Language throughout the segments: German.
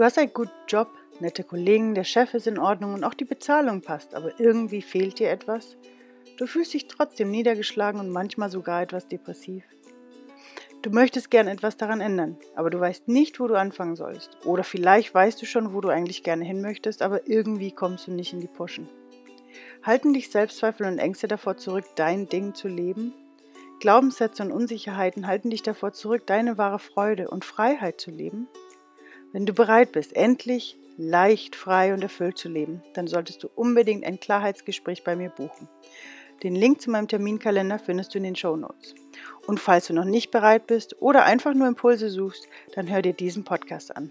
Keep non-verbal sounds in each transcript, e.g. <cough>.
Du hast einen guten Job, nette Kollegen, der Chef ist in Ordnung und auch die Bezahlung passt, aber irgendwie fehlt dir etwas. Du fühlst dich trotzdem niedergeschlagen und manchmal sogar etwas depressiv. Du möchtest gern etwas daran ändern, aber du weißt nicht, wo du anfangen sollst. Oder vielleicht weißt du schon, wo du eigentlich gerne hin möchtest, aber irgendwie kommst du nicht in die Puschen. Halten dich Selbstzweifel und Ängste davor zurück, dein Ding zu leben? Glaubenssätze und Unsicherheiten halten dich davor zurück, deine wahre Freude und Freiheit zu leben? Wenn du bereit bist, endlich leicht, frei und erfüllt zu leben, dann solltest du unbedingt ein Klarheitsgespräch bei mir buchen. Den Link zu meinem Terminkalender findest du in den Show Notes. Und falls du noch nicht bereit bist oder einfach nur Impulse suchst, dann hör dir diesen Podcast an.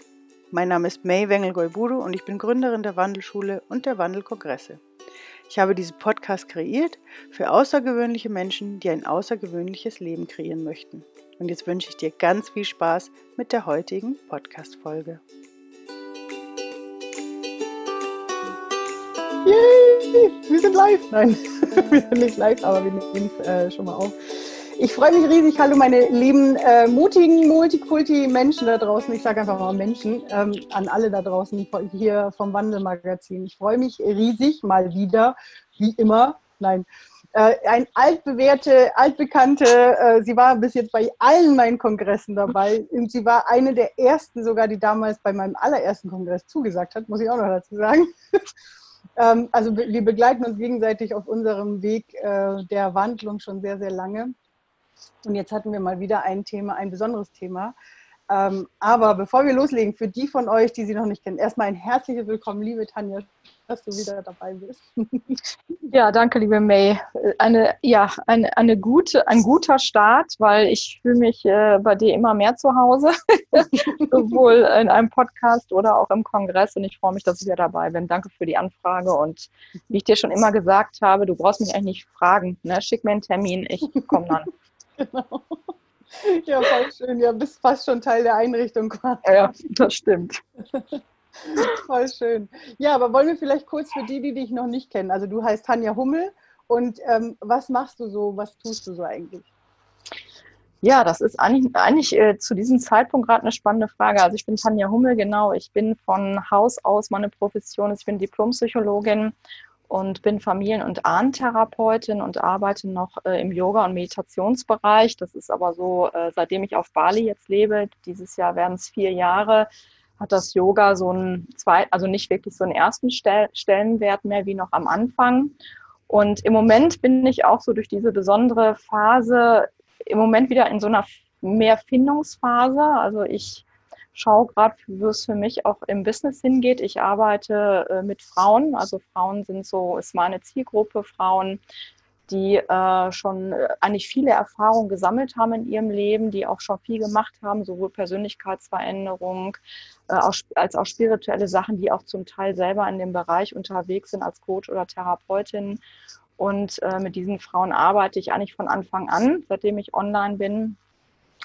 Mein Name ist May Wengel-Goibudu und ich bin Gründerin der Wandelschule und der Wandelkongresse. Ich habe diesen Podcast kreiert für außergewöhnliche Menschen, die ein außergewöhnliches Leben kreieren möchten. Und jetzt wünsche ich dir ganz viel Spaß mit der heutigen Podcast-Folge. Yay, wir sind live. Nein, <laughs> wir sind nicht live, aber wir nehmen äh, schon mal auf. Ich freue mich riesig. Hallo, meine lieben äh, mutigen Multikulti-Menschen da draußen. Ich sage einfach mal Menschen, ähm, an alle da draußen hier vom Wandelmagazin. Ich freue mich riesig mal wieder, wie immer. Nein, äh, ein altbewährte, altbekannte, äh, sie war bis jetzt bei allen meinen Kongressen dabei und sie war eine der ersten sogar, die damals bei meinem allerersten Kongress zugesagt hat, muss ich auch noch dazu sagen. <laughs> Ähm, also wir begleiten uns gegenseitig auf unserem Weg äh, der Wandlung schon sehr, sehr lange. Und jetzt hatten wir mal wieder ein Thema, ein besonderes Thema. Ähm, aber bevor wir loslegen, für die von euch, die sie noch nicht kennen, erstmal ein herzliches Willkommen, liebe Tanja dass du wieder dabei bist. <laughs> Ja, danke, liebe May. Eine, ja, eine, eine gute, ein guter Start, weil ich fühle mich äh, bei dir immer mehr zu Hause, <laughs> sowohl in einem Podcast oder auch im Kongress. Und ich freue mich, dass ich wieder dabei bin. Danke für die Anfrage. Und wie ich dir schon immer gesagt habe, du brauchst mich eigentlich nicht fragen. Ne? Schick mir einen Termin, ich komme dann. Genau. Ja, voll schön. Ja, bist fast schon Teil der Einrichtung quasi. Ja, das stimmt. <laughs> Voll schön. Ja, aber wollen wir vielleicht kurz für die, die dich noch nicht kennen. Also du heißt Tanja Hummel und ähm, was machst du so, was tust du so eigentlich? Ja, das ist eigentlich, eigentlich äh, zu diesem Zeitpunkt gerade eine spannende Frage. Also ich bin Tanja Hummel, genau. Ich bin von Haus aus, meine Profession ist, ich bin Diplompsychologin und bin Familien- und Ahntherapeutin und arbeite noch äh, im Yoga- und Meditationsbereich. Das ist aber so, äh, seitdem ich auf Bali jetzt lebe, dieses Jahr werden es vier Jahre, hat das Yoga so einen zweiten, also nicht wirklich so einen ersten Stellenwert mehr wie noch am Anfang. Und im Moment bin ich auch so durch diese besondere Phase im Moment wieder in so einer mehr Findungsphase. Also ich schaue gerade, wo es für mich auch im Business hingeht. Ich arbeite äh, mit Frauen, also Frauen sind so, ist meine Zielgruppe, Frauen, die äh, schon äh, eigentlich viele Erfahrungen gesammelt haben in ihrem Leben, die auch schon viel gemacht haben, sowohl Persönlichkeitsveränderung äh, als auch spirituelle Sachen, die auch zum Teil selber in dem Bereich unterwegs sind als Coach oder Therapeutin. Und äh, mit diesen Frauen arbeite ich eigentlich von Anfang an, seitdem ich online bin.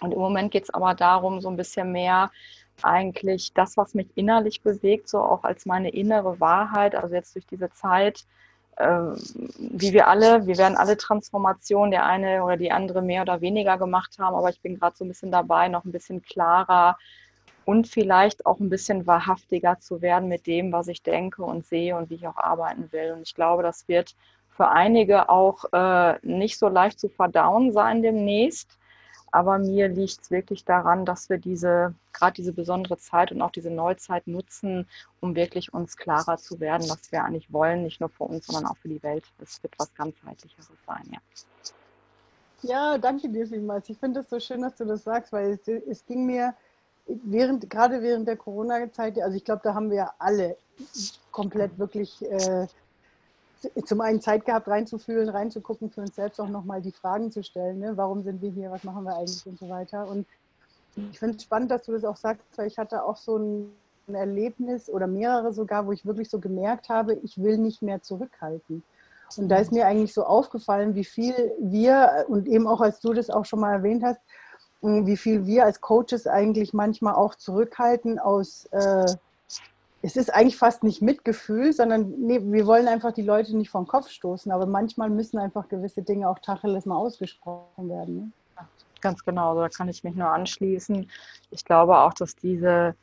Und im Moment geht es aber darum, so ein bisschen mehr eigentlich das, was mich innerlich bewegt, so auch als meine innere Wahrheit, also jetzt durch diese Zeit, ähm, wie wir alle, wir werden alle Transformationen, der eine oder die andere mehr oder weniger gemacht haben, aber ich bin gerade so ein bisschen dabei, noch ein bisschen klarer und vielleicht auch ein bisschen wahrhaftiger zu werden mit dem, was ich denke und sehe und wie ich auch arbeiten will. Und ich glaube, das wird für einige auch äh, nicht so leicht zu verdauen sein demnächst. Aber mir liegt es wirklich daran, dass wir diese, gerade diese besondere Zeit und auch diese Neuzeit nutzen, um wirklich uns klarer zu werden, was wir eigentlich wollen, nicht nur für uns, sondern auch für die Welt. Es wird was ganzheitlicheres sein, ja. Ja, danke dir vielmals. Ich finde es so schön, dass du das sagst, weil es, es ging mir während, gerade während der Corona-Zeit, also ich glaube, da haben wir alle komplett wirklich äh, zum einen Zeit gehabt, reinzufühlen, reinzugucken, für uns selbst auch nochmal die Fragen zu stellen. Ne? Warum sind wir hier? Was machen wir eigentlich und so weiter. Und ich finde es spannend, dass du das auch sagst, weil ich hatte auch so ein, ein Erlebnis oder mehrere sogar, wo ich wirklich so gemerkt habe, ich will nicht mehr zurückhalten. Und da ist mir eigentlich so aufgefallen, wie viel wir, und eben auch als du das auch schon mal erwähnt hast, wie viel wir als Coaches eigentlich manchmal auch zurückhalten aus äh, es ist eigentlich fast nicht Mitgefühl, sondern nee, wir wollen einfach die Leute nicht vom Kopf stoßen, aber manchmal müssen einfach gewisse Dinge auch Tacheles mal ausgesprochen werden. Ne? Ganz genau, da kann ich mich nur anschließen. Ich glaube auch, dass diese,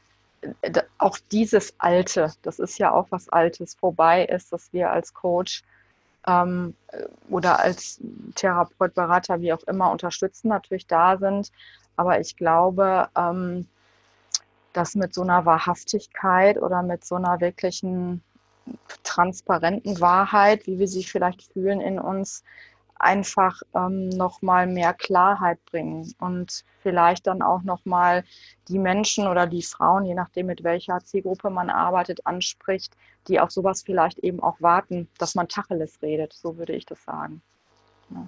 auch dieses Alte, das ist ja auch was Altes, vorbei ist, dass wir als Coach ähm, oder als Therapeut, Berater, wie auch immer, unterstützen, natürlich da sind. Aber ich glaube, ähm, dass mit so einer Wahrhaftigkeit oder mit so einer wirklichen transparenten Wahrheit, wie wir sie vielleicht fühlen in uns, einfach ähm, nochmal mehr Klarheit bringen und vielleicht dann auch nochmal die Menschen oder die Frauen, je nachdem mit welcher Zielgruppe man arbeitet, anspricht, die auf sowas vielleicht eben auch warten, dass man Tacheles redet, so würde ich das sagen. Ja.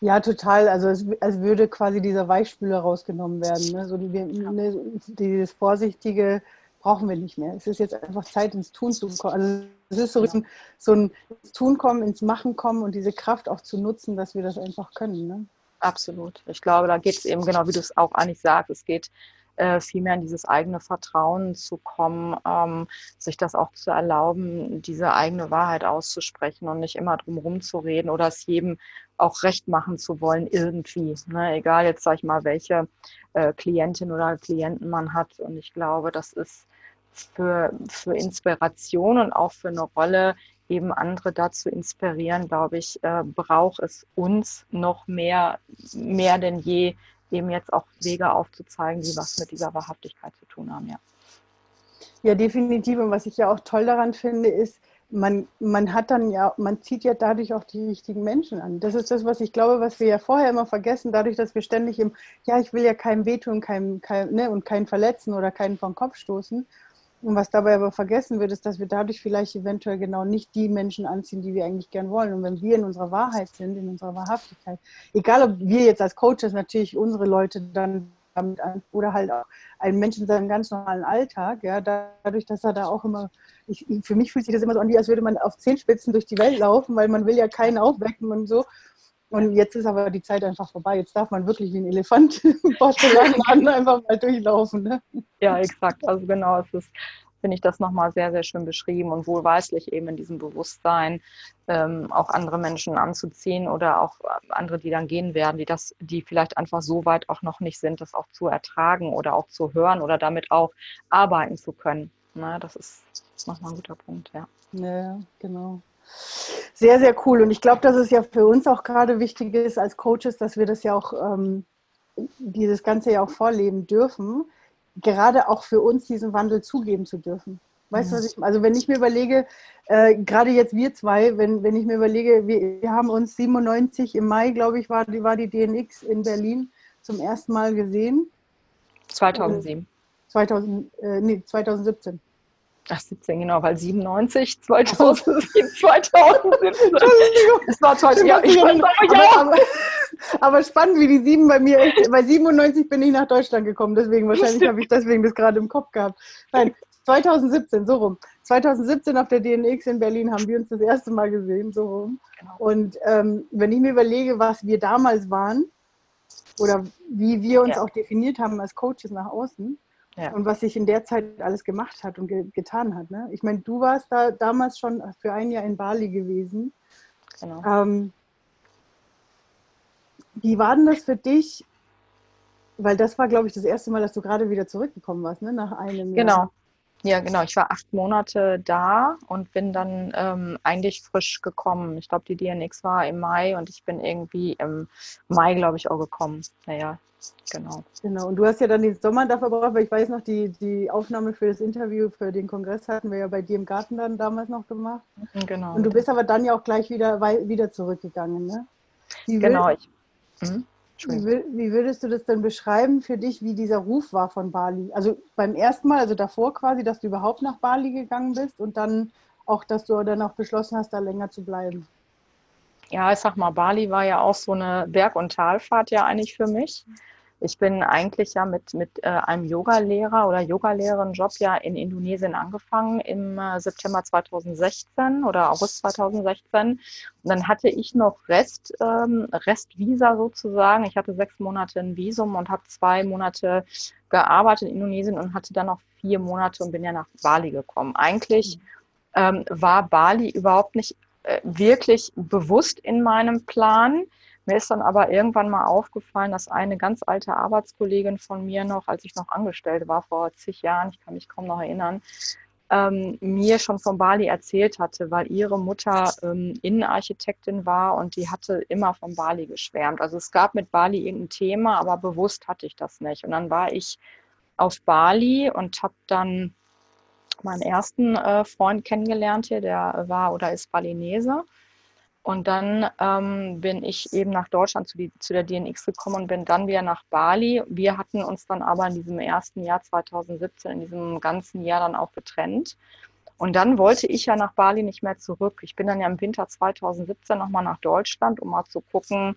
Ja, total. Also es, als würde quasi dieser Weichspüler rausgenommen werden. Ne? So die, ne, dieses vorsichtige, brauchen wir nicht mehr. Es ist jetzt einfach Zeit, ins Tun zu kommen. Also es ist so, ja. so ein ins Tun kommen, ins Machen kommen und diese Kraft auch zu nutzen, dass wir das einfach können. Ne? Absolut. Ich glaube, da geht es eben genau, wie du es auch eigentlich sagst. Es geht äh, vielmehr in dieses eigene Vertrauen zu kommen, ähm, sich das auch zu erlauben, diese eigene Wahrheit auszusprechen und nicht immer drum herum zu reden oder es jedem auch recht machen zu wollen irgendwie. Ne? Egal jetzt, sag ich mal, welche äh, Klientin oder Klienten man hat. Und ich glaube, das ist für, für Inspiration und auch für eine Rolle, eben andere dazu inspirieren, glaube ich, äh, braucht es uns noch mehr, mehr denn je, eben jetzt auch Wege aufzuzeigen, die was mit dieser Wahrhaftigkeit zu tun haben, ja. Ja, definitiv. Und was ich ja auch toll daran finde, ist, man, man hat dann ja, man zieht ja dadurch auch die richtigen Menschen an. Das ist das, was ich glaube, was wir ja vorher immer vergessen, dadurch, dass wir ständig im, ja, ich will ja keinem wehtun keinem, keinem, ne, und keinen verletzen oder keinen vom Kopf stoßen. Und was dabei aber vergessen wird, ist, dass wir dadurch vielleicht eventuell genau nicht die Menschen anziehen, die wir eigentlich gern wollen. Und wenn wir in unserer Wahrheit sind, in unserer Wahrhaftigkeit, egal ob wir jetzt als Coaches natürlich unsere Leute dann damit an oder halt auch ein Mensch in seinem ganz normalen Alltag, ja, dadurch, dass er da auch immer, ich, für mich fühlt sich das immer so an, wie als würde man auf Zehenspitzen durch die Welt laufen, weil man will ja keinen aufwecken und so. Und jetzt ist aber die Zeit einfach vorbei. Jetzt darf man wirklich wie ein Elefant <laughs> im Porzellanladen einfach mal durchlaufen. Ne? Ja, exakt. Also genau, es ist, finde ich das nochmal sehr, sehr schön beschrieben und wohlweislich eben in diesem Bewusstsein ähm, auch andere Menschen anzuziehen oder auch andere, die dann gehen werden, die das, die vielleicht einfach so weit auch noch nicht sind, das auch zu ertragen oder auch zu hören oder damit auch arbeiten zu können. Na, ne, das ist nochmal ein guter Punkt, ja. Ja, genau. Sehr, sehr cool. Und ich glaube, dass es ja für uns auch gerade wichtig ist als Coaches, dass wir das ja auch, ähm, dieses Ganze ja auch vorleben dürfen, gerade auch für uns diesen Wandel zugeben zu dürfen. Weißt du, was ich Also wenn ich mir überlege, äh, gerade jetzt wir zwei, wenn, wenn ich mir überlege, wir, wir haben uns 97 im Mai, glaube ich, war die, war die DNX in Berlin zum ersten Mal gesehen. 2007. 2000, äh, nee, 2017. Ach, 17, genau, weil 97, 2007, 2017. Es war toll. Ja, ich aber, aber, aber, spannend, wie die sieben bei mir, bei 97 bin ich nach Deutschland gekommen, deswegen, wahrscheinlich habe ich deswegen das gerade im Kopf gehabt. Nein, 2017, so rum. 2017 auf der DNX in Berlin haben wir uns das erste Mal gesehen, so rum. Genau. Und ähm, wenn ich mir überlege, was wir damals waren oder wie wir uns ja. auch definiert haben als Coaches nach außen, ja. Und was sich in der Zeit alles gemacht hat und ge getan hat. Ne? Ich meine, du warst da damals schon für ein Jahr in Bali gewesen. Genau. Ähm, wie war denn das für dich? Weil das war, glaube ich, das erste Mal, dass du gerade wieder zurückgekommen warst, ne? nach einem Jahr. Ja, genau. Ich war acht Monate da und bin dann ähm, eigentlich frisch gekommen. Ich glaube, die DNX war im Mai und ich bin irgendwie im Mai, glaube ich, auch gekommen. Naja, genau. Genau. Und du hast ja dann den Sommer da verbracht, weil ich weiß noch, die, die Aufnahme für das Interview, für den Kongress hatten wir ja bei dir im Garten dann damals noch gemacht. Mhm, genau. Und du bist aber dann ja auch gleich wieder, wieder zurückgegangen, ne? Wie genau. Ich, hm? Wie, wie, würdest du das denn beschreiben für dich, wie dieser Ruf war von Bali? Also beim ersten Mal, also davor quasi, dass du überhaupt nach Bali gegangen bist und dann auch, dass du dann auch beschlossen hast, da länger zu bleiben. Ja, ich sag mal, Bali war ja auch so eine Berg- und Talfahrt ja eigentlich für mich. Ich bin eigentlich ja mit, mit äh, einem Yogalehrer oder Yogalehrerin-Job ja in Indonesien angefangen im äh, September 2016 oder August 2016. Und dann hatte ich noch Rest, ähm, Restvisa sozusagen. Ich hatte sechs Monate ein Visum und habe zwei Monate gearbeitet in Indonesien und hatte dann noch vier Monate und bin ja nach Bali gekommen. Eigentlich ähm, war Bali überhaupt nicht äh, wirklich bewusst in meinem Plan Mir ist dann aber irgendwann mal aufgefallen, dass eine ganz alte Arbeitskollegin von mir noch, als ich noch angestellt war vor zig Jahren, ich kann mich kaum noch erinnern, ähm, mir schon von Bali erzählt hatte, weil ihre Mutter ähm, Innenarchitektin war und die hatte immer von Bali geschwärmt. Also es gab mit Bali irgendein Thema, aber bewusst hatte ich das nicht. Und dann war ich auf Bali und habe dann meinen ersten äh, Freund kennengelernt hier, der war oder ist Balinese. Und dann ähm, bin ich eben nach Deutschland zu, die, zu der DNX gekommen und bin dann wieder nach Bali. Wir hatten uns dann aber in diesem ersten Jahr 2017, in diesem ganzen Jahr dann auch getrennt. Und dann wollte ich ja nach Bali nicht mehr zurück. Ich bin dann ja im Winter 2017 nochmal nach Deutschland, um mal zu gucken,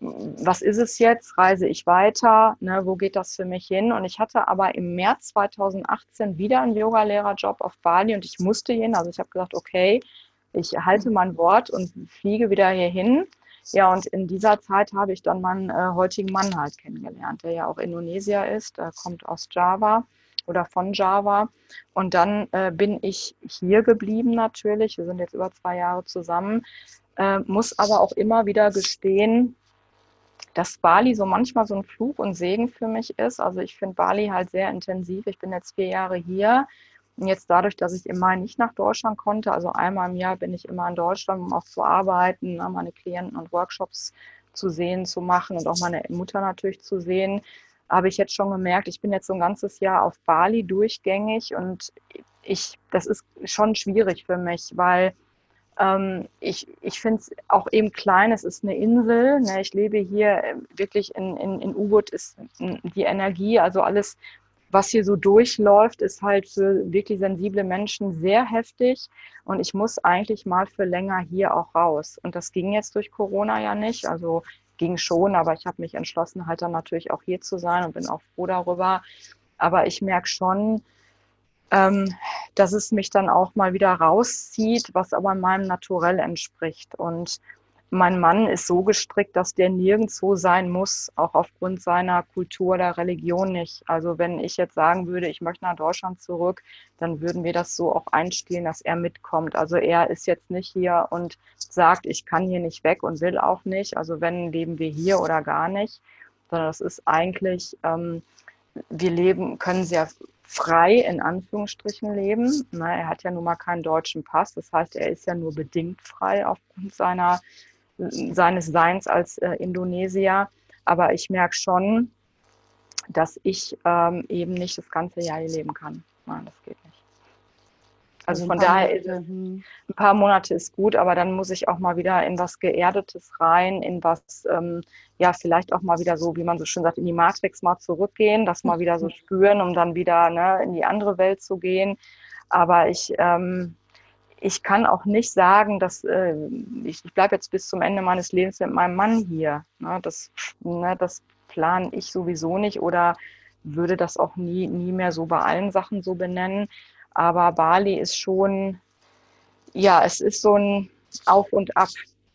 was ist es jetzt? Reise ich weiter? Ne, wo geht das für mich hin? Und ich hatte aber im März 2018 wieder einen Yogalehrerjob auf Bali und ich musste hin. Also ich habe gesagt, okay, ich halte mein Wort und fliege wieder hierhin. Ja, und in dieser Zeit habe ich dann meinen äh, heutigen Mann halt kennengelernt, der ja auch Indonesier ist, er kommt aus Java oder von Java. Und dann äh, bin ich hier geblieben natürlich. Wir sind jetzt über zwei Jahre zusammen, äh, muss aber auch immer wieder gestehen, dass Bali so manchmal so ein Fluch und Segen für mich ist. Also ich finde Bali halt sehr intensiv. Ich bin jetzt vier Jahre hier und jetzt dadurch, dass ich im Mai nicht nach Deutschland konnte, also einmal im Jahr bin ich immer in Deutschland, um auch zu arbeiten, ne, meine Klienten und Workshops zu sehen, zu machen und auch meine Mutter natürlich zu sehen, habe ich jetzt schon gemerkt, ich bin jetzt so ein ganzes Jahr auf Bali durchgängig und ich, das ist schon schwierig für mich, weil ähm, ich, ich finde es auch eben klein, es ist eine Insel. Ne? Ich lebe hier wirklich in, in, in U-Boot ist die Energie, also alles was hier so durchläuft, ist halt für wirklich sensible Menschen sehr heftig. Und ich muss eigentlich mal für länger hier auch raus. Und das ging jetzt durch Corona ja nicht. Also ging schon, aber ich habe mich entschlossen, halt dann natürlich auch hier zu sein und bin auch froh darüber. Aber ich merke schon, ähm, dass es mich dann auch mal wieder rauszieht, was aber meinem Naturell entspricht. Und mein Mann ist so gestrickt, dass der nirgendwo sein muss, auch aufgrund seiner Kultur oder Religion nicht. Also wenn ich jetzt sagen würde, ich möchte nach Deutschland zurück, dann würden wir das so auch einspielen, dass er mitkommt. Also er ist jetzt nicht hier und sagt, ich kann hier nicht weg und will auch nicht. Also wenn leben wir hier oder gar nicht, sondern es ist eigentlich, ähm, wir leben, können sehr frei in Anführungsstrichen leben. Na, er hat ja nun mal keinen deutschen Pass, das heißt, er ist ja nur bedingt frei aufgrund seiner seines Seins als äh, Indonesier. Aber ich merke schon, dass ich ähm, eben nicht das ganze Jahr hier leben kann. Nein, das geht nicht. Also, also von daher ist hm. ein paar Monate ist gut, aber dann muss ich auch mal wieder in was Geerdetes rein, in was, ähm, ja, vielleicht auch mal wieder so, wie man so schön sagt, in die Matrix mal zurückgehen, das mal wieder so <laughs> spüren, um dann wieder ne, in die andere Welt zu gehen. Aber ich, ähm, ich kann auch nicht sagen, dass äh, ich, ich bleibe jetzt bis zum Ende meines Lebens mit meinem Mann hier. Ne? Das, ne, das plane ich sowieso nicht oder würde das auch nie, nie mehr so bei allen Sachen so benennen. Aber Bali ist schon, ja, es ist so ein Auf und Ab.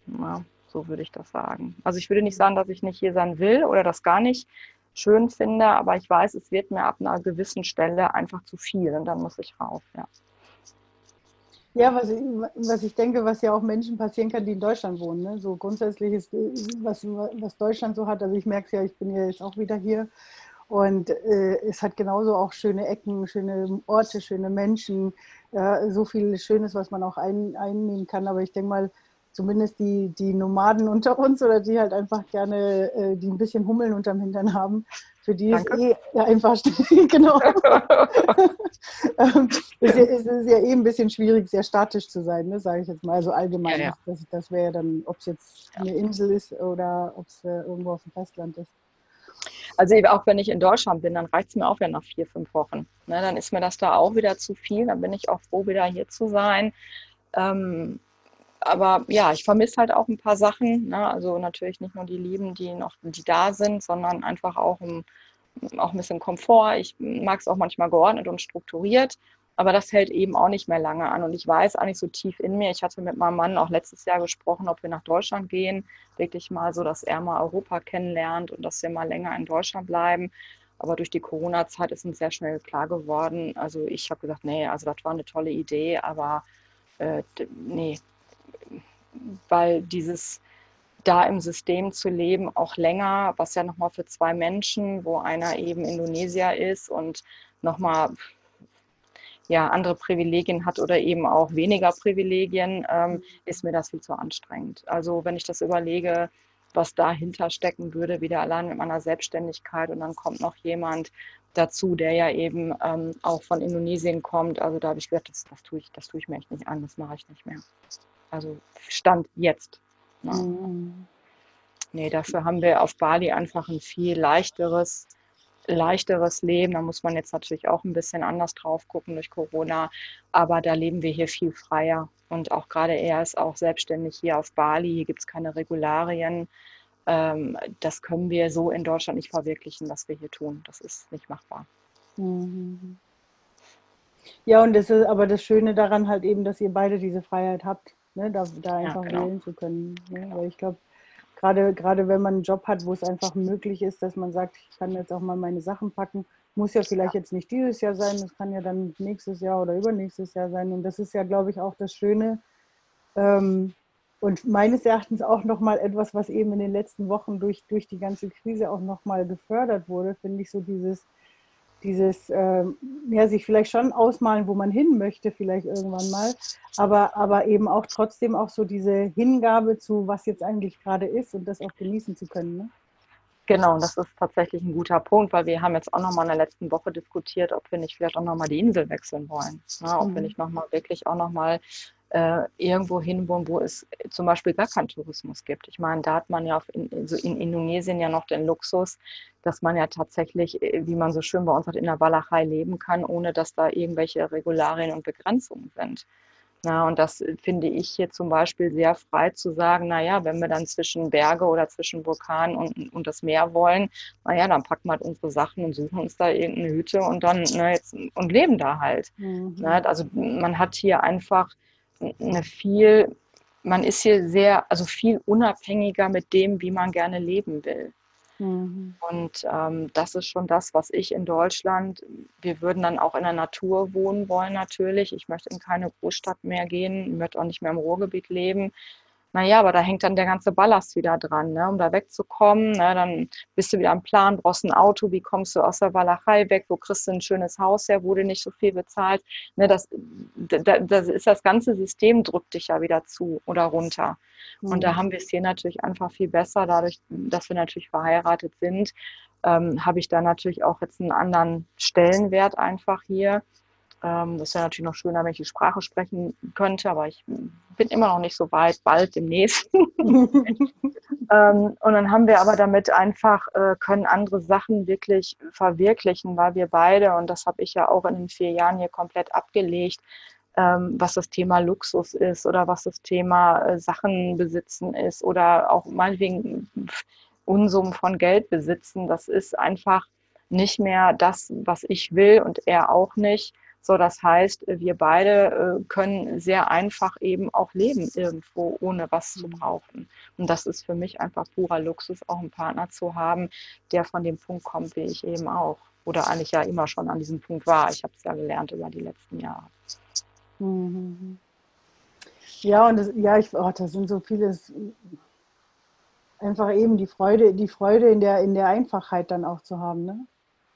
Ja, so würde ich das sagen. Also ich würde nicht sagen, dass ich nicht hier sein will oder das gar nicht schön finde, aber ich weiß, es wird mir ab einer gewissen Stelle einfach zu viel und dann muss ich rauf, ja. Ja, was ich, was ich denke, was ja auch Menschen passieren kann, die in Deutschland wohnen. Ne? So grundsätzlich ist, was, was Deutschland so hat, also ich merke es ja, ich bin ja jetzt auch wieder hier und äh, es hat genauso auch schöne Ecken, schöne Orte, schöne Menschen, ja, so viel Schönes, was man auch ein, einnehmen kann. Aber ich denke mal, zumindest die, die Nomaden unter uns oder die halt einfach gerne, äh, die ein bisschen Hummeln unterm Hintern haben, für die Danke. ist eh ja, einfach, <laughs> genau. Ähm, ist, ja, ist, ist, ja eh ein bisschen schwierig, sehr statisch zu sein, ne, sage ich jetzt mal, also allgemein. Ja, ja. Das, das wäre ja dann, ob es jetzt eine Insel ist oder ob es äh, irgendwo auf dem Festland ist. Also auch wenn ich in Deutschland bin, dann reicht es mir auch wieder nach vier, fünf Wochen. Ne, dann ist mir das da auch wieder zu viel. Dann bin ich auch froh, wieder hier zu sein. Ähm, aber ja, ich vermisse halt auch ein paar Sachen. Ne? Also natürlich nicht nur die Lieben, die noch, die da sind, sondern einfach auch ein, auch ein bisschen Komfort. Ich mag es auch manchmal geordnet und strukturiert, aber das hält eben auch nicht mehr lange an. Und ich weiß eigentlich so tief in mir, ich hatte mit meinem Mann auch letztes Jahr gesprochen, ob wir nach Deutschland gehen, wirklich mal so, dass er mal Europa kennenlernt und dass wir mal länger in Deutschland bleiben. Aber durch die Corona-Zeit ist uns sehr schnell klar geworden. Also ich habe gesagt, nee, also das war eine tolle Idee, aber äh, nee, weil dieses, da im System zu leben, auch länger, was ja nochmal für zwei Menschen, wo einer eben Indonesier ist und nochmal ja, andere Privilegien hat oder eben auch weniger Privilegien, ähm, ist mir das viel zu anstrengend. Also wenn ich das überlege, was dahinter stecken würde, wieder allein mit meiner Selbstständigkeit und dann kommt noch jemand dazu, der ja eben ähm, auch von Indonesien kommt. Also da habe ich gedacht, das, das, tue ich, das tue ich mir echt nicht an, das mache ich nicht mehr. Also Stand jetzt. Ne? Mhm. Nee, dafür haben wir auf Bali einfach ein viel leichteres, leichteres Leben. Da muss man jetzt natürlich auch ein bisschen anders drauf gucken durch Corona. Aber da leben wir hier viel freier. Und auch gerade er ist auch selbstständig hier auf Bali. Hier gibt es keine Regularien. Ähm, das können wir so in Deutschland nicht verwirklichen, was wir hier tun. Das ist nicht machbar. Mhm. Ja, und das ist aber das Schöne daran halt eben, dass ihr beide diese Freiheit habt, ne? da, da einfach ja, genau. wählen zu können. Ne? Weil ich glaube, gerade, gerade wenn man einen Job hat, wo es einfach möglich ist, dass man sagt, ich kann jetzt auch mal meine Sachen packen, muss ja vielleicht jetzt nicht dieses Jahr sein, das kann ja dann nächstes Jahr oder übernächstes Jahr sein. Und das ist ja, glaube ich, auch das Schöne. Ähm, und meines Erachtens auch nochmal etwas, was eben in den letzten Wochen durch, durch die ganze Krise auch nochmal gefördert wurde, finde ich so dieses, dieses äh, ja, sich vielleicht schon ausmalen, wo man hin möchte, vielleicht irgendwann mal, aber, aber eben auch trotzdem auch so diese Hingabe zu, was jetzt eigentlich gerade ist und das auch genießen zu können. Ne? Genau, das ist tatsächlich ein guter Punkt, weil wir haben jetzt auch nochmal in der letzten Woche diskutiert, ob wir nicht vielleicht auch nochmal die Insel wechseln wollen. Ne? Ob mhm. wir nicht nochmal wirklich auch nochmal äh, irgendwo hinwohnen, wo es zum Beispiel gar keinen Tourismus gibt. Ich meine, da hat man ja in, also in Indonesien ja noch den Luxus, dass man ja tatsächlich, äh, wie man so schön bei uns hat, in der Walachei leben kann, ohne dass da irgendwelche Regularien und Begrenzungen sind. Ja, und das finde ich hier zum Beispiel sehr frei zu sagen, naja, wenn wir dann zwischen Berge oder zwischen Vulkan und, und das Meer wollen, naja, dann packen wir halt unsere Sachen und suchen uns da irgendeine Hütte und dann, na, jetzt, und leben da halt. Mhm. Na, also man hat hier einfach eine viel, man ist hier sehr, also viel unabhängiger mit dem, wie man gerne leben will. Mhm. Und ähm, das ist schon das, was ich in Deutschland, wir würden dann auch in der Natur wohnen wollen natürlich. Ich möchte in keine Großstadt mehr gehen, ich möchte auch nicht mehr im Ruhrgebiet leben. Naja, aber da hängt dann der ganze Ballast wieder dran, ne? um da wegzukommen. Ne? Dann bist du wieder am Plan, brauchst ein Auto, wie kommst du aus der Walachei weg, wo kriegst du ein schönes Haus her, du nicht so viel bezahlt. Ne? Das, das, das ist das ganze System drückt dich ja wieder zu oder runter. Und da mhm. haben wir es hier natürlich einfach viel besser, dadurch, dass wir natürlich verheiratet sind, ähm, habe ich da natürlich auch jetzt einen anderen Stellenwert einfach hier. Ähm, das wäre natürlich noch schöner, wenn ich die Sprache sprechen könnte, aber ich bin immer noch nicht so weit, bald demnächst. <laughs> ähm, und dann haben wir aber damit einfach, äh, können andere Sachen wirklich verwirklichen, weil wir beide, und das habe ich ja auch in den vier Jahren hier komplett abgelegt, ähm, was das Thema Luxus ist oder was das Thema äh, Sachen besitzen ist oder auch meinetwegen Unsummen von Geld besitzen. Das ist einfach nicht mehr das, was ich will und er auch nicht. So, das heißt, wir beide äh, können sehr einfach eben auch leben irgendwo, ohne was zu mhm. brauchen. Und das ist für mich einfach purer Luxus, auch einen Partner zu haben, der von dem Punkt kommt, wie ich eben auch. Oder eigentlich ja immer schon an diesem Punkt war. Ich habe es ja gelernt über die letzten Jahre. Mhm. Ja, und das, ja, ich, oh, das sind so viele, einfach eben die Freude, die Freude in der, in der Einfachheit dann auch zu haben. Ne?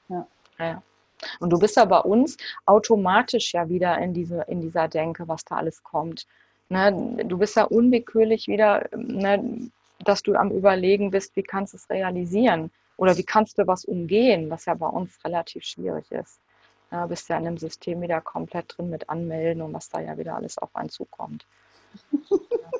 Ja. ja. Und du bist ja bei uns automatisch ja wieder in, diese, in dieser Denke, was da alles kommt. Ne? Du bist ja unwillkürlich wieder, ne, dass du am Überlegen bist, wie kannst du es realisieren oder wie kannst du was umgehen, was ja bei uns relativ schwierig ist. Ja, bist ja in dem System wieder komplett drin mit Anmelden und was da ja wieder alles auf einen zukommt. <laughs>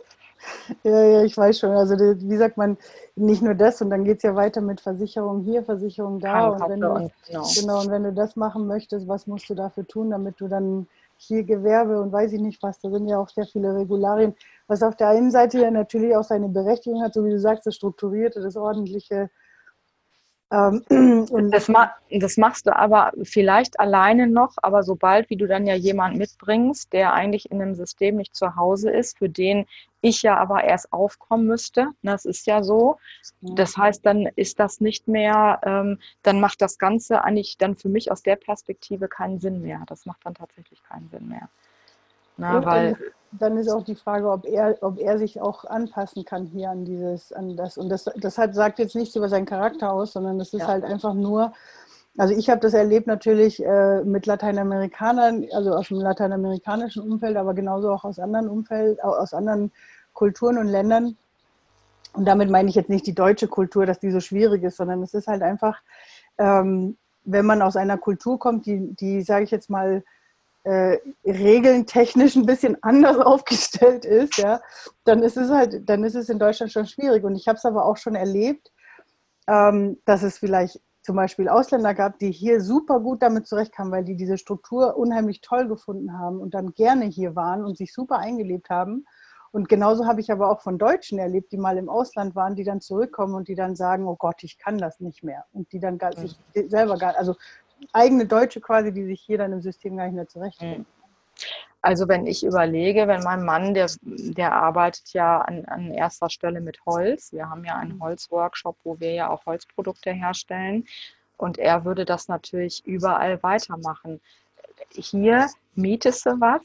Ja, ja, ich weiß schon. Also wie sagt man, nicht nur das und dann geht es ja weiter mit Versicherung hier, Versicherung da. Und wenn, du, genau. genau, und wenn du das machen möchtest, was musst du dafür tun, damit du dann hier Gewerbe und weiß ich nicht was, da sind ja auch sehr viele Regularien, was auf der einen Seite ja natürlich auch seine Berechtigung hat, so wie du sagst, das Strukturierte, das Ordentliche, ähm, <clears throat> das, ma das, machst du aber vielleicht alleine noch, aber sobald wie du dann ja jemanden mitbringst, der eigentlich in einem System nicht zu Hause ist, für den ich ja aber erst aufkommen müsste, das ist ja so. Das heißt, dann ist das nicht mehr, ähm, dann macht das Ganze eigentlich dann für mich aus der Perspektive keinen Sinn mehr. Das macht dann tatsächlich keinen Sinn mehr. Na, weil dann ist auch die Frage, ob er, ob er sich auch anpassen kann hier an dieses, an das. Und das, das hat, sagt jetzt nichts über seinen Charakter aus, sondern das ist ja. halt einfach nur, also ich habe das erlebt natürlich äh, mit Lateinamerikanern, also aus dem lateinamerikanischen Umfeld, aber genauso auch aus anderen Umfeld, aus anderen Kulturen und Ländern. Und damit meine ich jetzt nicht die deutsche Kultur, dass die so schwierig ist, sondern es ist halt einfach, ähm, wenn man aus einer Kultur kommt, die, die sage ich jetzt mal, äh, regeln technisch ein bisschen anders <laughs> aufgestellt ist, ja, dann ist es halt, dann ist es in Deutschland schon schwierig. Und ich habe es aber auch schon erlebt, ähm, dass es vielleicht zum Beispiel Ausländer gab, die hier super gut damit zurechtkamen, weil die diese Struktur unheimlich toll gefunden haben und dann gerne hier waren und sich super eingelebt haben. Und genauso habe ich aber auch von Deutschen erlebt, die mal im Ausland waren, die dann zurückkommen und die dann sagen, oh Gott, ich kann das nicht mehr. Und die dann gar, mhm. sich selber gar, also eigene Deutsche quasi, die sich hier dann im System gar nicht mehr zurechtfinden. Mhm. Also wenn ich überlege, wenn mein Mann, der, der arbeitet ja an, an erster Stelle mit Holz. Wir haben ja einen. Holzworkshop, wo wir ja auch Holzprodukte herstellen. Und er würde das natürlich überall weitermachen. Hier mietest du was,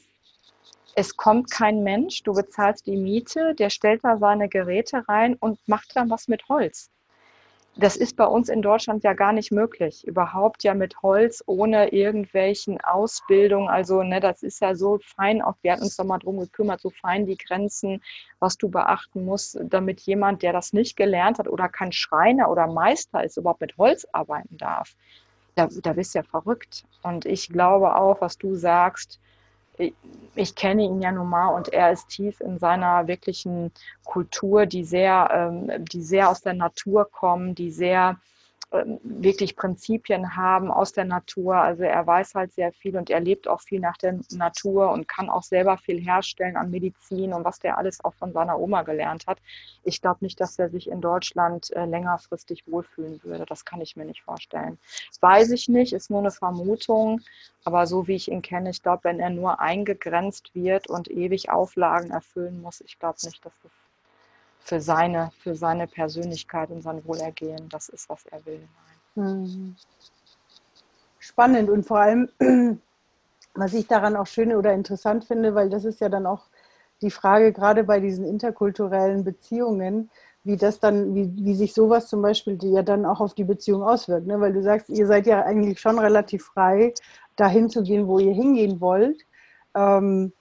es kommt kein Mensch, du bezahlst die Miete, der stellt da seine Geräte rein und macht dann was mit Holz das ist bei uns in Deutschland ja gar nicht möglich. Überhaupt ja mit Holz ohne irgendwelchen Ausbildung. Also, ne, das ist ja so fein, auch wir hatten uns da mal drum gekümmert, so fein die Grenzen, was du beachten musst, damit jemand, der das nicht gelernt hat oder kein Schreiner oder Meister ist, überhaupt mit Holz arbeiten darf. Da, da bist du ja verrückt. Und ich glaube auch, was du sagst, ich kenne ihn ja nun mal und er ist tief in seiner wirklichen Kultur, die sehr, ähm, die sehr aus der Natur kommen, die sehr wirklich Prinzipien haben aus der Natur. Also er weiß halt sehr viel und er lebt auch viel nach der Natur und kann auch selber viel herstellen an Medizin und was der alles auch von seiner Oma gelernt hat. Ich glaube nicht, dass er sich in Deutschland äh, längerfristig wohlfühlen würde. Das kann ich mir nicht vorstellen. Weiß ich nicht, ist nur eine Vermutung. Aber so wie ich ihn kenne, ich glaube, wenn er nur eingegrenzt wird und ewig Auflagen erfüllen muss, ich glaube nicht, dass das für seine, für seine Persönlichkeit und sein Wohlergehen das ist, was er will. Mhm. Spannend und vor allem, <clears throat> was ich daran auch schön oder interessant finde, weil das ist ja dann auch die Frage, gerade bei diesen interkulturellen Beziehungen, wie das dann, wie, wie sich sowas zum Beispiel ja dann auch auf die Beziehung auswirkt. Ne? Weil du sagst, ihr seid ja eigentlich schon relativ frei, dahin zu gehen, wo ihr hingehen wollt. Ähm,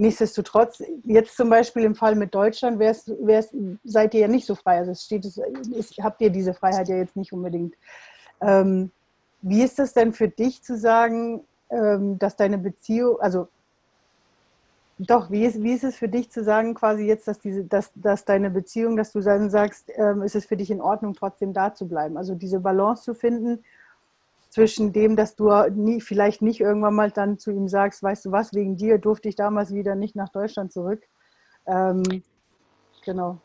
Nichtsdestotrotz, jetzt zum Beispiel im Fall mit Deutschland, wär's, wär's, seid ihr ja nicht so frei. Also es steht, es, habt ihr diese Freiheit ja jetzt nicht unbedingt. Ähm, wie ist das denn für dich zu sagen, ähm, dass deine Beziehung, also doch, wie ist, wie ist es für dich zu sagen, quasi jetzt, dass, diese, dass, dass deine Beziehung, dass du dann sagst, ähm, ist es für dich in Ordnung, trotzdem da zu bleiben? Also diese Balance zu finden zwischen dem, dass du nie, vielleicht nicht irgendwann mal dann zu ihm sagst, weißt du was, wegen dir durfte ich damals wieder nicht nach Deutschland zurück. Ähm, genau.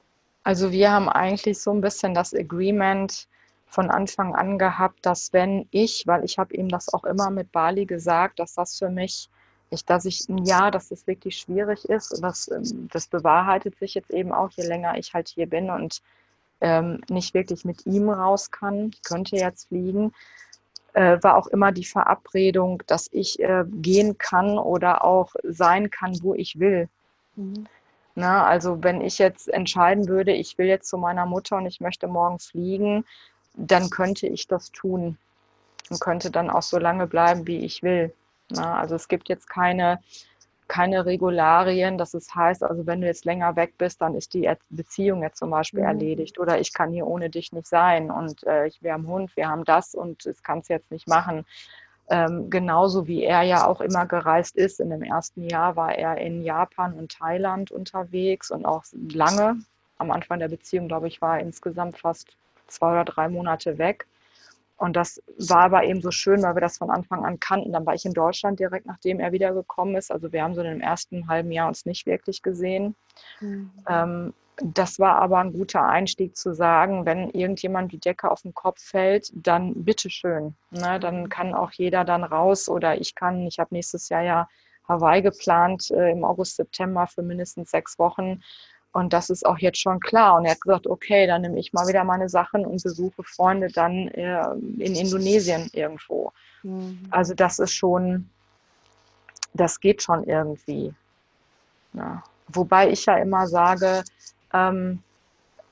Also wir haben eigentlich so ein bisschen das Agreement von Anfang an gehabt, dass wenn ich, weil ich habe ihm das auch immer mit Bali gesagt, dass das für mich, ich, dass ich ein Jahr, dass das wirklich schwierig ist und das, ähm, das bewahrheitet sich jetzt eben auch, je länger ich halt hier bin und ähm, nicht wirklich mit ihm raus kann. Ich könnte jetzt fliegen, äh, war auch immer die Verabredung, dass ich äh, gehen kann oder auch sein kann, wo ich will. Mhm. Na, also wenn ich jetzt entscheiden würde, ich will jetzt zu meiner Mutter und ich möchte morgen fliegen, dann könnte ich das tun und könnte dann auch so lange bleiben, wie ich will. Na, also es gibt jetzt keine keine Regularien, dass es heißt, also wenn du jetzt länger weg bist, dann ist die Beziehung jetzt zum Beispiel mhm. erledigt oder ich kann hier ohne dich nicht sein und äh, ich, wir haben Hund, wir haben das und es kann es jetzt nicht machen. Ähm, genauso wie er ja auch immer gereist ist. In dem ersten Jahr war er in Japan und Thailand unterwegs und auch lange. Am Anfang der Beziehung, glaube ich, war er insgesamt fast zwei oder drei Monate weg. Und das war aber eben so schön, weil wir das von Anfang an kannten. Dann war ich in Deutschland direkt, nachdem er wiedergekommen ist. Also wir haben so in dem ersten halben Jahr uns nicht wirklich gesehen. Mhm. Ähm, das war aber ein guter Einstieg zu sagen, wenn irgendjemand die Decke auf den Kopf fällt, dann bitteschön. Ne? Dann mhm. kann auch jeder dann raus oder ich kann, ich habe nächstes Jahr ja Hawaii geplant äh, im August, September für mindestens sechs Wochen. Und das ist auch jetzt schon klar. Und er hat gesagt, okay, dann nehme ich mal wieder meine Sachen und besuche Freunde dann äh, in Indonesien irgendwo. Mhm. Also das ist schon, das geht schon irgendwie. Ja. Wobei ich ja immer sage, ähm,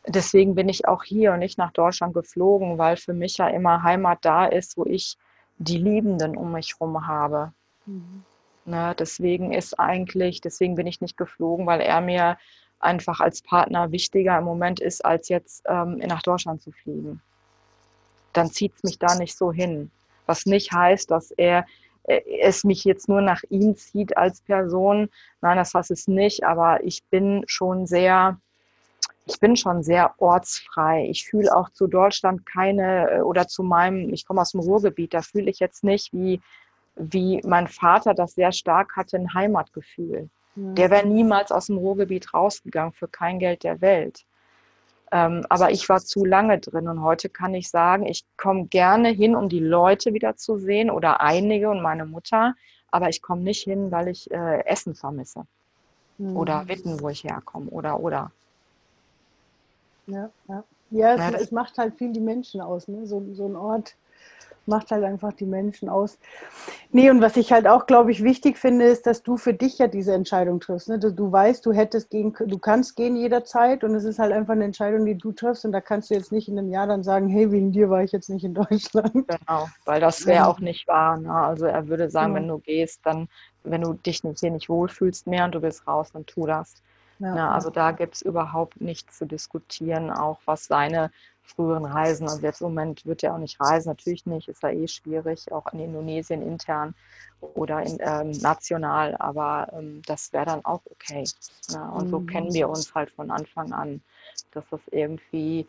deswegen bin ich auch hier und nicht nach Deutschland geflogen, weil für mich ja immer Heimat da ist, wo ich die Liebenden um mich herum habe. Mhm. Ne, deswegen ist eigentlich, deswegen bin ich nicht geflogen, weil er mir einfach als Partner wichtiger im Moment ist, als jetzt ähm, nach Deutschland zu fliegen. Dann zieht es mich da nicht so hin. Was nicht heißt, dass er äh, es mich jetzt nur nach ihm zieht als Person. Nein, das heißt es nicht, aber ich bin schon sehr, ich bin schon sehr ortsfrei. Ich fühle auch zu Deutschland keine äh, oder zu meinem, ich komme aus dem Ruhrgebiet, da fühle ich jetzt nicht, wie, wie mein Vater das sehr stark hatte, ein Heimatgefühl. Der wäre niemals aus dem Ruhrgebiet rausgegangen für kein Geld der Welt. Ähm, aber ich war zu lange drin und heute kann ich sagen, ich komme gerne hin, um die Leute wieder zu sehen oder einige und meine Mutter, aber ich komme nicht hin, weil ich äh, Essen vermisse mhm. oder Witten, wo ich herkomme oder oder. Ja, ja. ja, es, ja, es macht halt viel die Menschen aus, ne? so, so ein Ort macht halt einfach die Menschen aus. Nee, und was ich halt auch, glaube ich, wichtig finde, ist, dass du für dich ja diese Entscheidung triffst. Ne? Du, du weißt, du hättest gehen, du kannst gehen jederzeit und es ist halt einfach eine Entscheidung, die du triffst und da kannst du jetzt nicht in einem Jahr dann sagen, hey, wegen dir war ich jetzt nicht in Deutschland. Genau, weil das wäre auch nicht wahr. Ne? Also er würde sagen, ja. wenn du gehst, dann, wenn du dich nicht, hier nicht wohlfühlst mehr und du willst raus, dann tu das. Ja, ja, also da gibt es überhaupt nichts zu diskutieren, auch was seine früheren Reisen. Also jetzt im Moment wird er auch nicht reisen, natürlich nicht, ist ja eh schwierig, auch in Indonesien intern oder in, ähm, national, aber ähm, das wäre dann auch okay. Ne? Und so kennen wir uns halt von Anfang an, dass das irgendwie,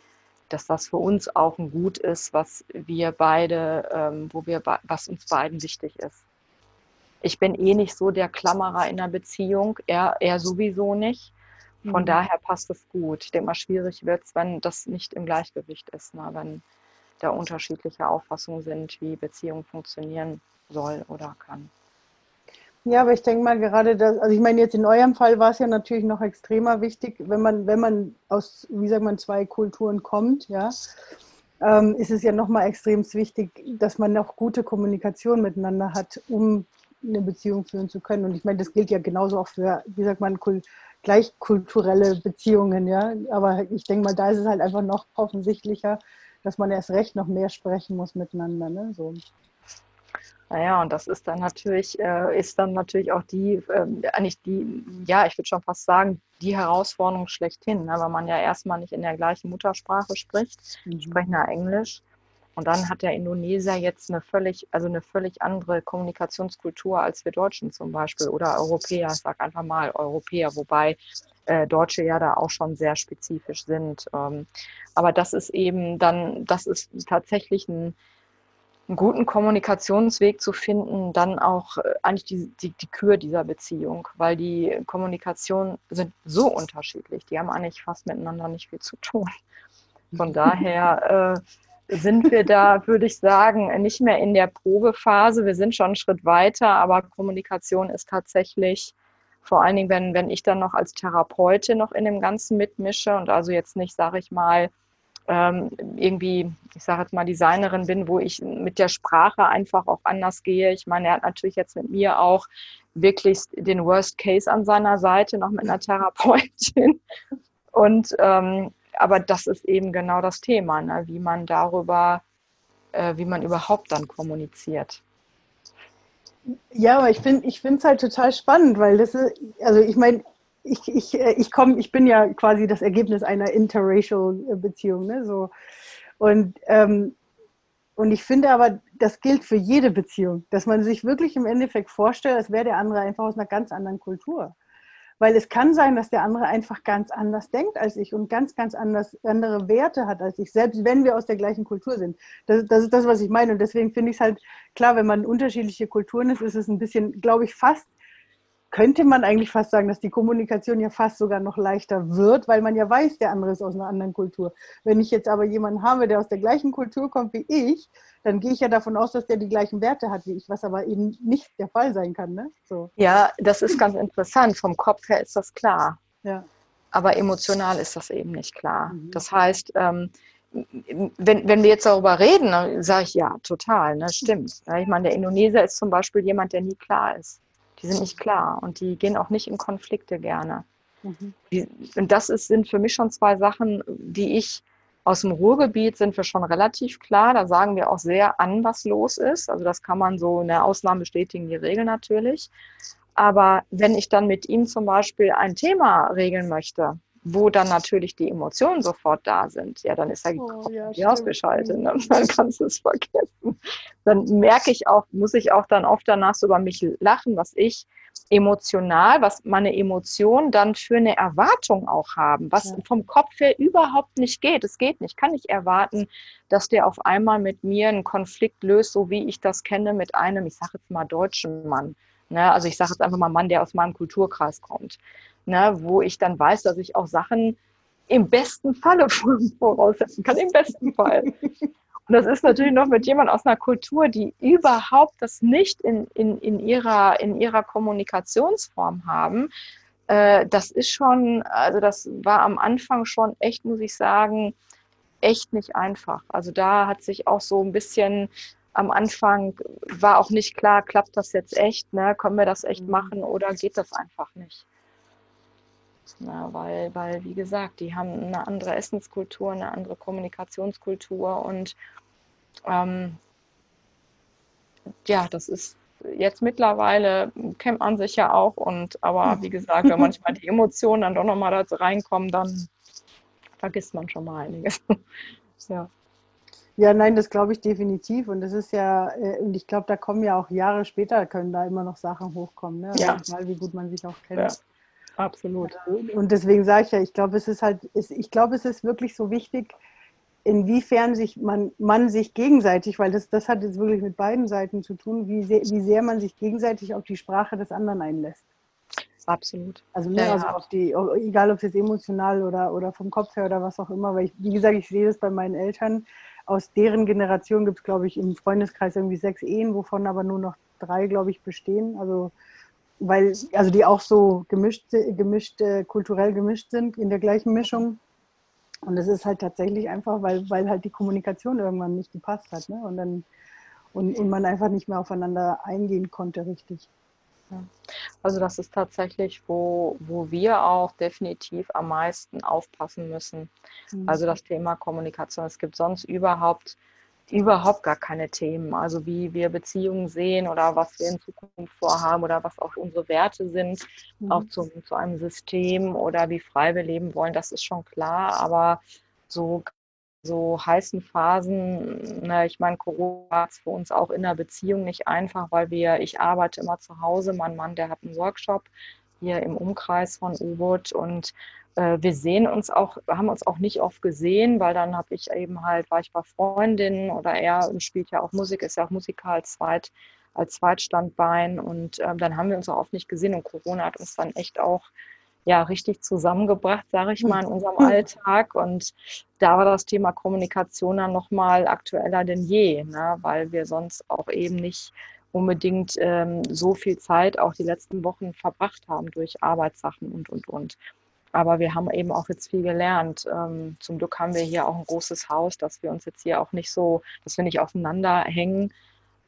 dass das für uns auch ein Gut ist, was wir beide, ähm, wo wir, was uns beiden wichtig ist. Ich bin eh nicht so der Klammerer in der Beziehung, er, er sowieso nicht. Von mhm. daher passt es gut. Ich denke mal, schwierig wird es, wenn das nicht im Gleichgewicht ist, ne? wenn da unterschiedliche Auffassungen sind, wie Beziehung funktionieren soll oder kann. Ja, aber ich denke mal gerade, dass, also ich meine, jetzt in eurem Fall war es ja natürlich noch extremer wichtig, wenn man, wenn man aus, wie sagt man, zwei Kulturen kommt, ja, ähm, ist es ja nochmal extrem wichtig, dass man auch gute Kommunikation miteinander hat, um eine Beziehung führen zu können. Und ich meine, das gilt ja genauso auch für, wie sagt man, gleichkulturelle Beziehungen, ja. Aber ich denke mal, da ist es halt einfach noch offensichtlicher, dass man erst recht noch mehr sprechen muss miteinander. Ne? So. Naja, und das ist dann natürlich, äh, ist dann natürlich auch die, äh, eigentlich die, ja, ich würde schon fast sagen, die Herausforderung schlechthin, ne? weil man ja erstmal nicht in der gleichen Muttersprache spricht, mhm. sprechen ja Englisch. Und dann hat der Indonesier jetzt eine völlig, also eine völlig andere Kommunikationskultur als wir Deutschen zum Beispiel oder Europäer, ich sag einfach mal Europäer, wobei äh, Deutsche ja da auch schon sehr spezifisch sind. Ähm, aber das ist eben dann, das ist tatsächlich ein, einen guten Kommunikationsweg zu finden, dann auch äh, eigentlich die, die, die Kür dieser Beziehung, weil die Kommunikation sind so unterschiedlich, die haben eigentlich fast miteinander nicht viel zu tun. Von <laughs> daher äh, sind wir da, würde ich sagen, nicht mehr in der Probephase. Wir sind schon einen Schritt weiter, aber Kommunikation ist tatsächlich, vor allen Dingen, wenn, wenn ich dann noch als Therapeutin noch in dem Ganzen mitmische und also jetzt nicht, sage ich mal, ähm, irgendwie, ich sage jetzt mal, Designerin bin, wo ich mit der Sprache einfach auch anders gehe. Ich meine, er hat natürlich jetzt mit mir auch wirklich den Worst Case an seiner Seite, noch mit einer Therapeutin. Und ähm, aber das ist eben genau das Thema, ne? wie man darüber, äh, wie man überhaupt dann kommuniziert. Ja, aber ich finde es halt total spannend, weil das ist, also ich meine, ich, ich, äh, ich komme, ich bin ja quasi das Ergebnis einer interracial Beziehung, ne? So. Und, ähm, und ich finde aber, das gilt für jede Beziehung, dass man sich wirklich im Endeffekt vorstellt, als wäre der andere einfach aus einer ganz anderen Kultur. Weil es kann sein, dass der andere einfach ganz anders denkt als ich und ganz, ganz anders, andere Werte hat als ich, selbst wenn wir aus der gleichen Kultur sind. Das, das ist das, was ich meine. Und deswegen finde ich es halt klar, wenn man unterschiedliche Kulturen ist, ist es ein bisschen, glaube ich, fast könnte man eigentlich fast sagen, dass die Kommunikation ja fast sogar noch leichter wird, weil man ja weiß, der andere ist aus einer anderen Kultur. Wenn ich jetzt aber jemanden habe, der aus der gleichen Kultur kommt wie ich, dann gehe ich ja davon aus, dass der die gleichen Werte hat wie ich, was aber eben nicht der Fall sein kann. Ne? So. Ja, das ist ganz interessant. Vom Kopf her ist das klar. Ja. Aber emotional ist das eben nicht klar. Mhm. Das heißt, ähm, wenn, wenn wir jetzt darüber reden, dann sage ich ja, total, ne, stimmt. Ich meine, der Indonesier ist zum Beispiel jemand, der nie klar ist. Die sind nicht klar und die gehen auch nicht in Konflikte gerne. Mhm. Die, und das ist, sind für mich schon zwei Sachen, die ich aus dem Ruhrgebiet sind wir schon relativ klar. Da sagen wir auch sehr an, was los ist. Also das kann man so in der Ausnahme bestätigen, die Regel natürlich. Aber wenn ich dann mit ihm zum Beispiel ein Thema regeln möchte, wo dann natürlich die Emotionen sofort da sind, ja, dann ist er oh, ja, ausgeschaltet. Ne? <laughs> Dann kannst du es vergessen. Dann merke ich auch, muss ich auch dann oft danach so über mich lachen, was ich emotional, was meine Emotionen dann für eine Erwartung auch haben, was ja. vom Kopf her überhaupt nicht geht. Es geht nicht. Kann ich erwarten, dass der auf einmal mit mir einen Konflikt löst, so wie ich das kenne mit einem, ich sage jetzt mal, deutschen Mann. Ne? Also ich sage jetzt einfach mal Mann, der aus meinem Kulturkreis kommt ne, wo ich dann weiß, dass ich auch Sachen im besten Falle <laughs> voraussetzen kann, im besten Fall. Und das ist natürlich noch mit jemand aus einer Kultur, die überhaupt das nicht in, in, in, ihrer, in ihrer Kommunikationsform haben. Äh, das ist schon, also das war am Anfang schon echt, muss ich sagen, echt nicht einfach. Also da hat sich auch so ein bisschen am Anfang war auch nicht klar, klappt das jetzt echt, ne? können wir das echt mhm. machen oder geht das einfach nicht. Na, weil, weil, wie gesagt, die haben eine andere Essenskultur, eine andere Kommunikationskultur und ähm, ja, das ist jetzt mittlerweile, kennt man sich ja auch und aber wie <laughs> gesagt, wenn manchmal die Emotionen dann doch nochmal dazu reinkommen, dann vergisst man schon mal einiges. <laughs> ja. Ja, nein, das glaube ich definitiv. Und das ist ja, äh, und ich glaube, da kommen ja auch Jahre später, können da immer noch Sachen hochkommen, ne? ja. Mal, wie gut man sich auch kennt. Ja. Absolut. Und deswegen sage ich ja, ich glaube, es ist halt, ich glaube, es ist wirklich so wichtig, inwiefern sich man, man sich gegenseitig, weil das, das hat jetzt wirklich mit beiden Seiten zu tun, wie sehr, wie sehr man sich gegenseitig auf die Sprache des anderen einlässt. Absolut. Also, ne, ja, also auf die, egal ob es jetzt emotional oder, oder vom Kopf her oder was auch immer, weil ich, wie gesagt, ich sehe das bei meinen Eltern. Aus deren Generation gibt es, glaube ich, im Freundeskreis irgendwie sechs Ehen, wovon aber nur noch drei, glaube ich, bestehen. Also weil, also die auch so gemischt, gemischt, äh, kulturell gemischt sind, in der gleichen Mischung. Und es ist halt tatsächlich einfach, weil, weil halt die Kommunikation irgendwann nicht gepasst hat. Ne? Und dann und, und man einfach nicht mehr aufeinander eingehen konnte, richtig. Also das ist tatsächlich, wo, wo wir auch definitiv am meisten aufpassen müssen. Mhm. Also das Thema Kommunikation. Es gibt sonst überhaupt überhaupt gar keine Themen. Also wie wir Beziehungen sehen oder was wir in Zukunft vorhaben oder was auch unsere Werte sind, mhm. auch zum, zu einem System oder wie frei wir leben wollen, das ist schon klar. Aber so, so heißen Phasen, na, ich meine, Corona war es für uns auch in der Beziehung nicht einfach, weil wir, ich arbeite immer zu Hause, mein Mann, der hat einen Workshop hier im Umkreis von U-Boot und äh, wir sehen uns auch, haben uns auch nicht oft gesehen, weil dann habe ich eben halt, war ich bei Freundinnen oder er spielt ja auch Musik, ist ja auch Musiker als Zweit, als Zweitstandbein und äh, dann haben wir uns auch oft nicht gesehen und Corona hat uns dann echt auch ja richtig zusammengebracht, sage ich mal, in unserem hm. Alltag und da war das Thema Kommunikation dann nochmal aktueller denn je, ne? weil wir sonst auch eben nicht unbedingt ähm, so viel Zeit auch die letzten Wochen verbracht haben durch Arbeitssachen und, und, und. Aber wir haben eben auch jetzt viel gelernt. Ähm, zum Glück haben wir hier auch ein großes Haus, dass wir uns jetzt hier auch nicht so, dass wir nicht aufeinander hängen.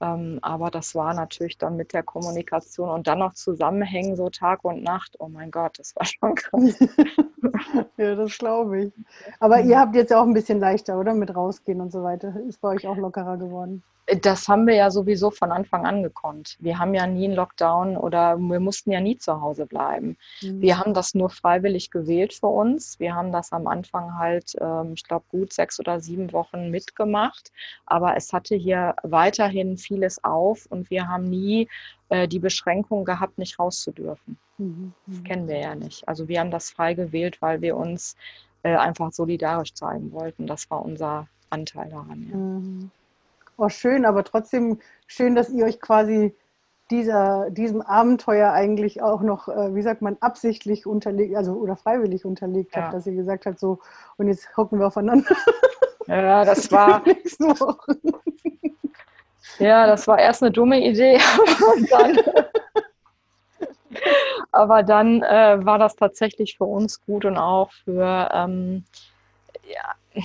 Ähm, aber das war natürlich dann mit der Kommunikation und dann noch zusammenhängen, so Tag und Nacht. Oh mein Gott, das war schon krass. <laughs> ja, das glaube ich. Aber ihr habt jetzt auch ein bisschen leichter, oder? Mit rausgehen und so weiter. Ist bei euch auch lockerer geworden. Das haben wir ja sowieso von Anfang an gekonnt. Wir haben ja nie einen Lockdown oder wir mussten ja nie zu Hause bleiben. Mhm. Wir haben das nur freiwillig gewählt für uns. Wir haben das am Anfang halt, ähm, ich glaube, gut sechs oder sieben Wochen mitgemacht. Aber es hatte hier weiterhin vieles auf und wir haben nie äh, die Beschränkung gehabt, nicht rauszudürfen. Mhm. Das kennen wir ja nicht. Also wir haben das frei gewählt, weil wir uns äh, einfach solidarisch zeigen wollten. Das war unser Anteil daran. Ja. Mhm oh, schön, aber trotzdem schön, dass ihr euch quasi dieser, diesem Abenteuer eigentlich auch noch, äh, wie sagt man, absichtlich unterlegt, also oder freiwillig unterlegt ja. habt, dass ihr gesagt habt, so, und jetzt hocken wir aufeinander. <laughs> Ja, das war. ja, das war erst eine dumme Idee. <laughs> dann, <laughs> aber dann äh, war das tatsächlich für uns gut und auch für, ähm, ja,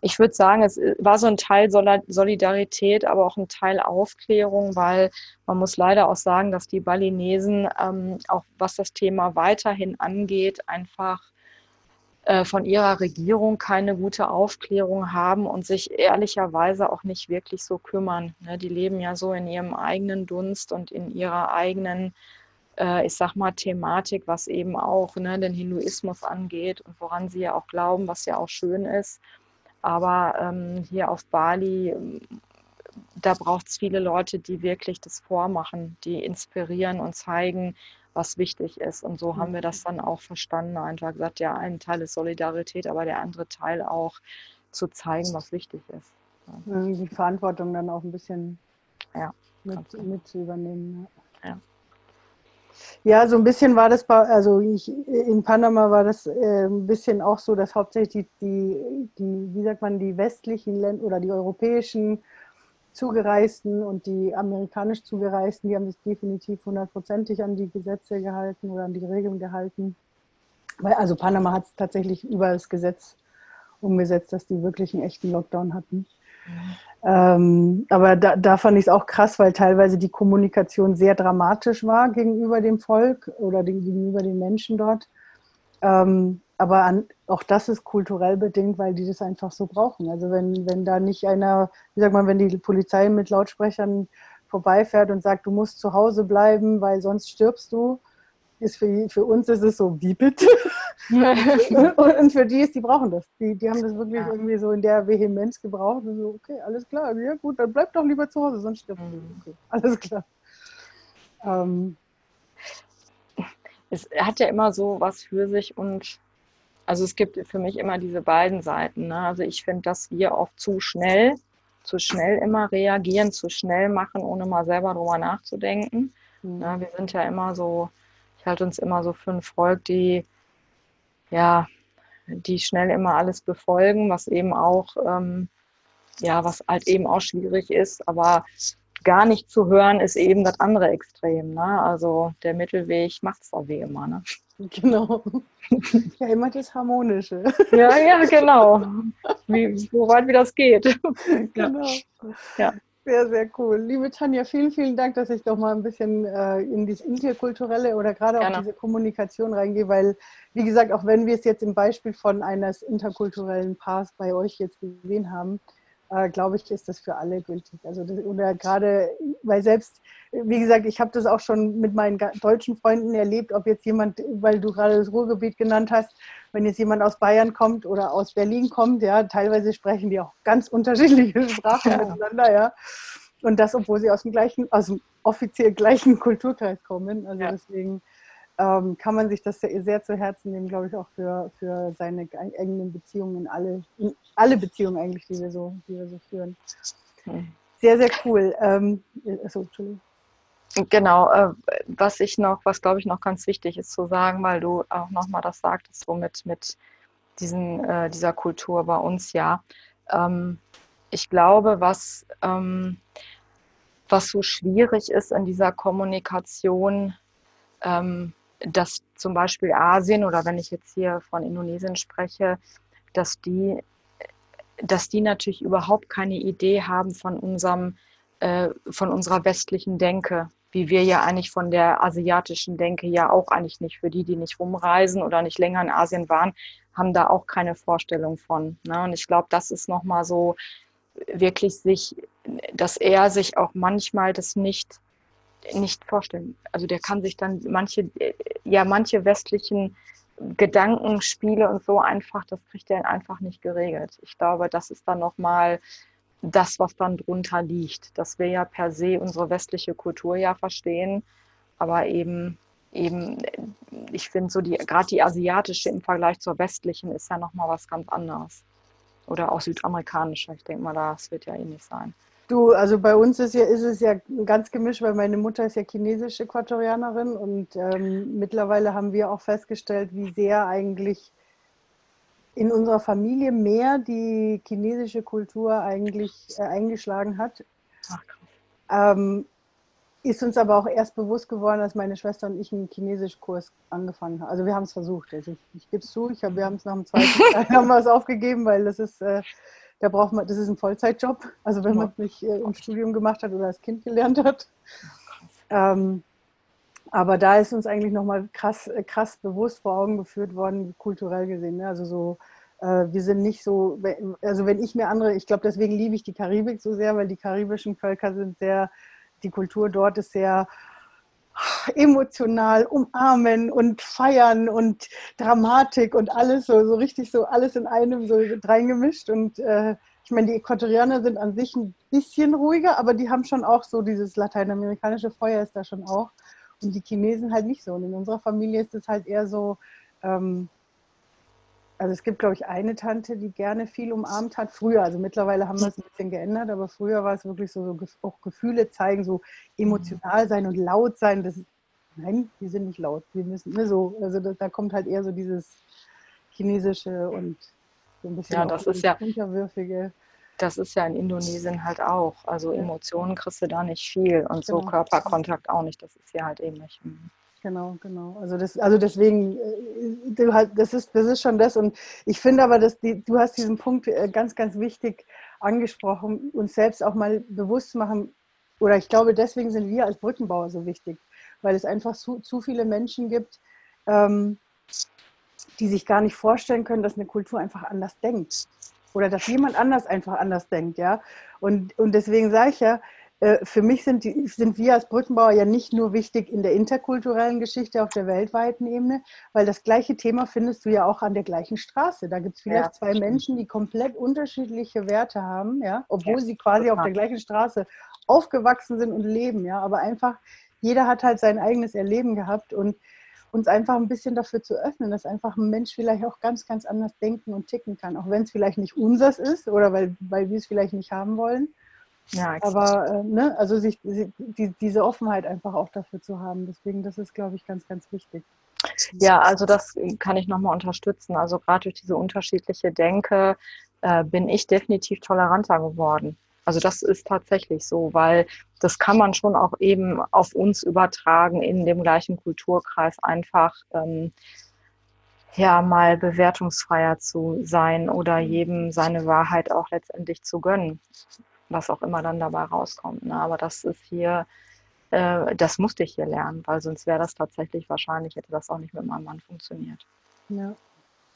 ich würde sagen, es war so ein Teil Solidarität, aber auch ein Teil Aufklärung, weil man muss leider auch sagen, dass die Balinesen, ähm, auch was das Thema weiterhin angeht, einfach äh, von ihrer Regierung keine gute Aufklärung haben und sich ehrlicherweise auch nicht wirklich so kümmern. Ne? Die leben ja so in ihrem eigenen Dunst und in ihrer eigenen äh, ich sag mal, Thematik, was eben auch ne, den Hinduismus angeht und woran sie ja auch glauben, was ja auch schön ist. Aber ähm, hier auf Bali, ähm, da braucht es viele Leute, die wirklich das vormachen, die inspirieren und zeigen, was wichtig ist. Und so haben wir das dann auch verstanden. Einfach gesagt, ja, ein Teil ist Solidarität, aber der andere Teil auch zu zeigen, was wichtig ist. Die Verantwortung dann auch ein bisschen ja, mit, mit zu übernehmen. Ja. Ja, so ein bisschen war das, also ich, in Panama war das äh, ein bisschen auch so, dass hauptsächlich die, die, die, wie sagt man, die westlichen Länder oder die europäischen Zugereisten und die amerikanisch Zugereisten, die haben sich definitiv hundertprozentig an die Gesetze gehalten oder an die Regeln gehalten. Weil, also Panama hat es tatsächlich über das Gesetz umgesetzt, dass die wirklich einen echten Lockdown hatten. Mhm. Ähm, aber da, da fand ich es auch krass, weil teilweise die Kommunikation sehr dramatisch war gegenüber dem Volk oder den, gegenüber den Menschen dort. Ähm, aber an, auch das ist kulturell bedingt, weil die das einfach so brauchen. Also wenn, wenn da nicht einer, wie sagt man, wenn die Polizei mit Lautsprechern vorbeifährt und sagt, du musst zu Hause bleiben, weil sonst stirbst du, ist für, für uns ist es so, wie bitte? <laughs> und für die ist, die brauchen das. Die, die haben das wirklich ja. irgendwie so in der Vehemenz gebraucht. Und so, okay, alles klar, ja gut, dann bleib doch lieber zu Hause, sonst stirbt mhm. okay, alles klar. Ähm. Es hat ja immer so was für sich und also es gibt für mich immer diese beiden Seiten. Ne? Also ich finde, dass wir oft zu schnell, zu schnell immer reagieren, zu schnell machen, ohne mal selber drüber nachzudenken. Mhm. Ne? Wir sind ja immer so, halte uns immer so für ein Volk, die ja, die schnell immer alles befolgen, was eben auch, ähm, ja, was halt eben auch schwierig ist, aber gar nicht zu hören ist eben das andere Extrem. Ne? Also der Mittelweg macht es auch wie immer. Ne? <laughs> Genau. Ja, immer das Harmonische. Ja, ja, genau. Wie, so weit wie das geht. <laughs> Genau. Ja. Sehr, sehr cool. Liebe Tanja, vielen, vielen Dank, dass ich doch mal ein bisschen äh, in das Interkulturelle oder gerade auch diese Kommunikation reingehe, weil, wie gesagt, auch wenn wir es jetzt im Beispiel von eines interkulturellen Paars bei euch jetzt gesehen haben, äh, glaube ich, ist das für alle gültig. Also das, oder gerade, weil selbst, wie gesagt, ich habe das auch schon mit meinen deutschen Freunden erlebt, ob jetzt jemand, weil du gerade das Ruhrgebiet genannt hast, wenn jetzt jemand aus Bayern kommt oder aus Berlin kommt, ja, teilweise sprechen die auch ganz unterschiedliche Sprachen ja. miteinander, ja. Und das, obwohl sie aus dem gleichen, aus dem offiziell gleichen Kulturkreis kommen. Also ja. deswegen ähm, kann man sich das sehr, sehr zu Herzen nehmen, glaube ich, auch für, für seine eigenen Beziehungen, in alle, in alle Beziehungen eigentlich, die wir so, die wir so führen. Sehr, sehr cool. Ähm, achso, Entschuldigung. Genau, äh, was ich noch, was glaube ich noch ganz wichtig ist zu sagen, weil du auch nochmal das sagtest, so mit, mit diesen, äh, dieser Kultur bei uns, ja. Ähm, ich glaube, was, ähm, was so schwierig ist in dieser Kommunikation, ähm, dass zum Beispiel Asien oder wenn ich jetzt hier von Indonesien spreche, dass die, dass die natürlich überhaupt keine Idee haben von unserem, äh, von unserer westlichen Denke, wie wir ja eigentlich von der asiatischen Denke ja auch eigentlich nicht, für die, die nicht rumreisen oder nicht länger in Asien waren, haben da auch keine Vorstellung von. Ne? Und ich glaube, das ist nochmal so wirklich sich, dass er sich auch manchmal das nicht nicht vorstellen. Also der kann sich dann manche, ja, manche westlichen Gedankenspiele und so einfach, das kriegt er einfach nicht geregelt. Ich glaube, das ist dann nochmal das, was dann drunter liegt, dass wir ja per se unsere westliche Kultur ja verstehen, aber eben, eben, ich finde so die, gerade die asiatische im Vergleich zur westlichen ist ja nochmal was ganz anderes. Oder auch südamerikanische, ich denke mal, das wird ja ähnlich sein. Du, also bei uns ist, ja, ist es ja ganz gemischt, weil meine Mutter ist ja chinesische Äquatorianerin und ähm, mittlerweile haben wir auch festgestellt, wie sehr eigentlich in unserer Familie mehr die chinesische Kultur eigentlich äh, eingeschlagen hat. Ach, ähm, ist uns aber auch erst bewusst geworden, als meine Schwester und ich einen Chinesischkurs angefangen haben. Also wir haben es versucht. Also ich, ich gebe es zu, ich hab, wir haben es nach dem zweiten <laughs> Teil haben wir es aufgegeben, weil das ist äh, Da braucht man, das ist ein Vollzeitjob, also wenn man es nicht äh, im Studium gemacht hat oder als Kind gelernt hat. Ähm, aber da ist uns eigentlich nochmal krass, äh, krass bewusst vor Augen geführt worden, kulturell gesehen. Ne? Also so, äh, wir sind nicht so, also wenn ich mir andere, ich glaube, deswegen liebe ich die Karibik so sehr, weil die karibischen Völker sind sehr, die Kultur dort ist sehr emotional umarmen und feiern und Dramatik und alles so, so richtig so alles in einem so reingemischt und äh, ich meine, die Äquatorianer sind an sich ein bisschen ruhiger, aber die haben schon auch so dieses lateinamerikanische Feuer ist da schon auch und die Chinesen halt nicht so und in unserer Familie ist es halt eher so ähm, also es gibt, glaube ich, eine Tante, die gerne viel umarmt hat. Früher, also mittlerweile haben wir es ein bisschen geändert, aber früher war es wirklich so, so auch Gefühle zeigen, so emotional sein und laut sein. Das ist, nein, die sind nicht laut. Wir müssen ne, so, also da, da, kommt halt eher so dieses chinesische und so ein bisschen ja, das ist ja unterwürfige. Das ist ja in Indonesien halt auch. Also Emotionen kriegst du da nicht viel und genau. so Körperkontakt auch nicht. Das ist ja halt eben nicht. Mhm. Genau, genau. Also das, also deswegen, äh, du halt, das ist, das ist schon das. Und ich finde aber, dass die, du hast diesen Punkt äh, ganz, ganz wichtig angesprochen, uns selbst auch mal bewusst zu machen. Oder ich glaube, deswegen sind wir als Brückenbauer so wichtig, weil es einfach zu, zu viele Menschen gibt, ähm, die sich gar nicht vorstellen können, dass eine Kultur einfach anders denkt. Oder dass jemand anders einfach anders denkt, ja. Und, und deswegen sage ich ja, äh, für mich sind, die, sind wir als Brückenbauer ja nicht nur wichtig in der interkulturellen Geschichte auf der weltweiten Ebene, weil das gleiche Thema findest du ja auch an der gleichen Straße. Da gibt es vielleicht ja, zwei stimmt. Menschen, die komplett unterschiedliche Werte haben, ja, obwohl ja, sie quasi auf der gleichen Straße aufgewachsen sind und leben, ja, aber einfach jeder hat halt sein eigenes Erleben gehabt und uns einfach ein bisschen dafür zu öffnen, dass einfach ein Mensch vielleicht auch ganz, ganz anders denken und ticken kann, auch wenn es vielleicht nicht unseres ist oder weil, weil wir es vielleicht nicht haben wollen. Ja, aber äh, ne, also sich, die, diese Offenheit einfach auch dafür zu haben. Deswegen, das ist, glaube ich, ganz, ganz wichtig. Ja, also das kann ich nochmal unterstützen. Also gerade durch diese unterschiedliche Denke äh, bin ich definitiv toleranter geworden. Also das ist tatsächlich so, weil das kann man schon auch eben auf uns übertragen, in dem gleichen Kulturkreis einfach ähm, ja mal bewertungsfreier zu sein oder jedem seine Wahrheit auch letztendlich zu gönnen was auch immer dann dabei rauskommt. Ne? Aber das ist hier, äh, das musste ich hier lernen, weil sonst wäre das tatsächlich wahrscheinlich, hätte das auch nicht mit meinem Mann funktioniert. Ja.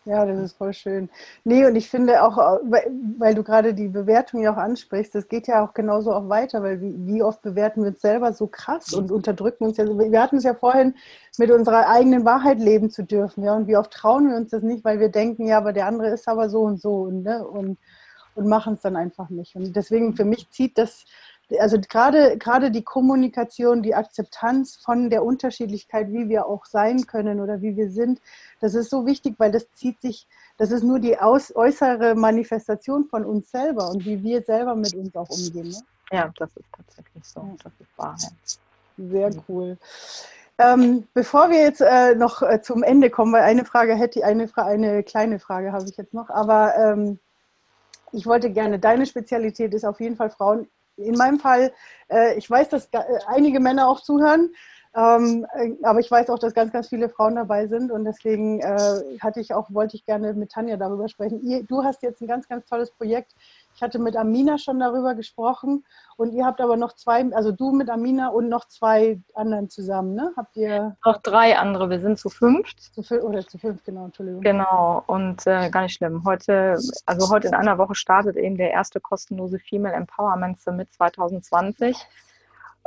Ja, das ist voll schön. Nee, und ich finde auch, weil, du gerade die Bewertung ja auch ansprichst, das geht ja auch genauso auch weiter, weil wie, oft bewerten wir uns selber so krass und unterdrücken uns ja. Wir hatten es ja vorhin, mit unserer eigenen Wahrheit leben zu dürfen, ja, und wie oft trauen wir uns das nicht, weil wir denken, ja, aber der andere ist aber so und so ne, und und machen es dann einfach nicht. Und deswegen für mich zieht das, also gerade, gerade die Kommunikation, die Akzeptanz von der Unterschiedlichkeit, wie wir auch sein können oder wie wir sind, das ist so wichtig, weil das zieht sich, das ist nur die aus, äußere Manifestation von uns selber und wie wir selber mit uns auch umgehen. Ne? Ja, das ist tatsächlich so. Das ist Wahrheit. Sehr cool. Ähm, bevor wir jetzt äh, noch äh, zum Ende kommen, weil eine Frage hätte, eine, eine kleine Frage habe ich jetzt noch, aber ähm, ich wollte gerne, deine Spezialität ist auf jeden Fall Frauen. In meinem Fall, äh, ich weiß, dass äh, einige Männer auch zuhören, ähm, äh, aber ich weiß auch, dass ganz, ganz viele Frauen dabei sind und deswegen äh, hatte ich auch, wollte ich gerne mit Tanja darüber sprechen. Ihr, du hast jetzt ein ganz, ganz tolles Projekt ich hatte mit Amina schon darüber gesprochen und ihr habt aber noch zwei, also du mit Amina und noch zwei anderen zusammen, ne? Habt ihr? Noch drei andere, wir sind zu fünft. Zu fünf, oder zu fünf, genau, Entschuldigung. Genau, und äh, gar nicht schlimm. Heute, also heute in einer Woche startet eben der erste kostenlose Female Empowerment Summit 2020.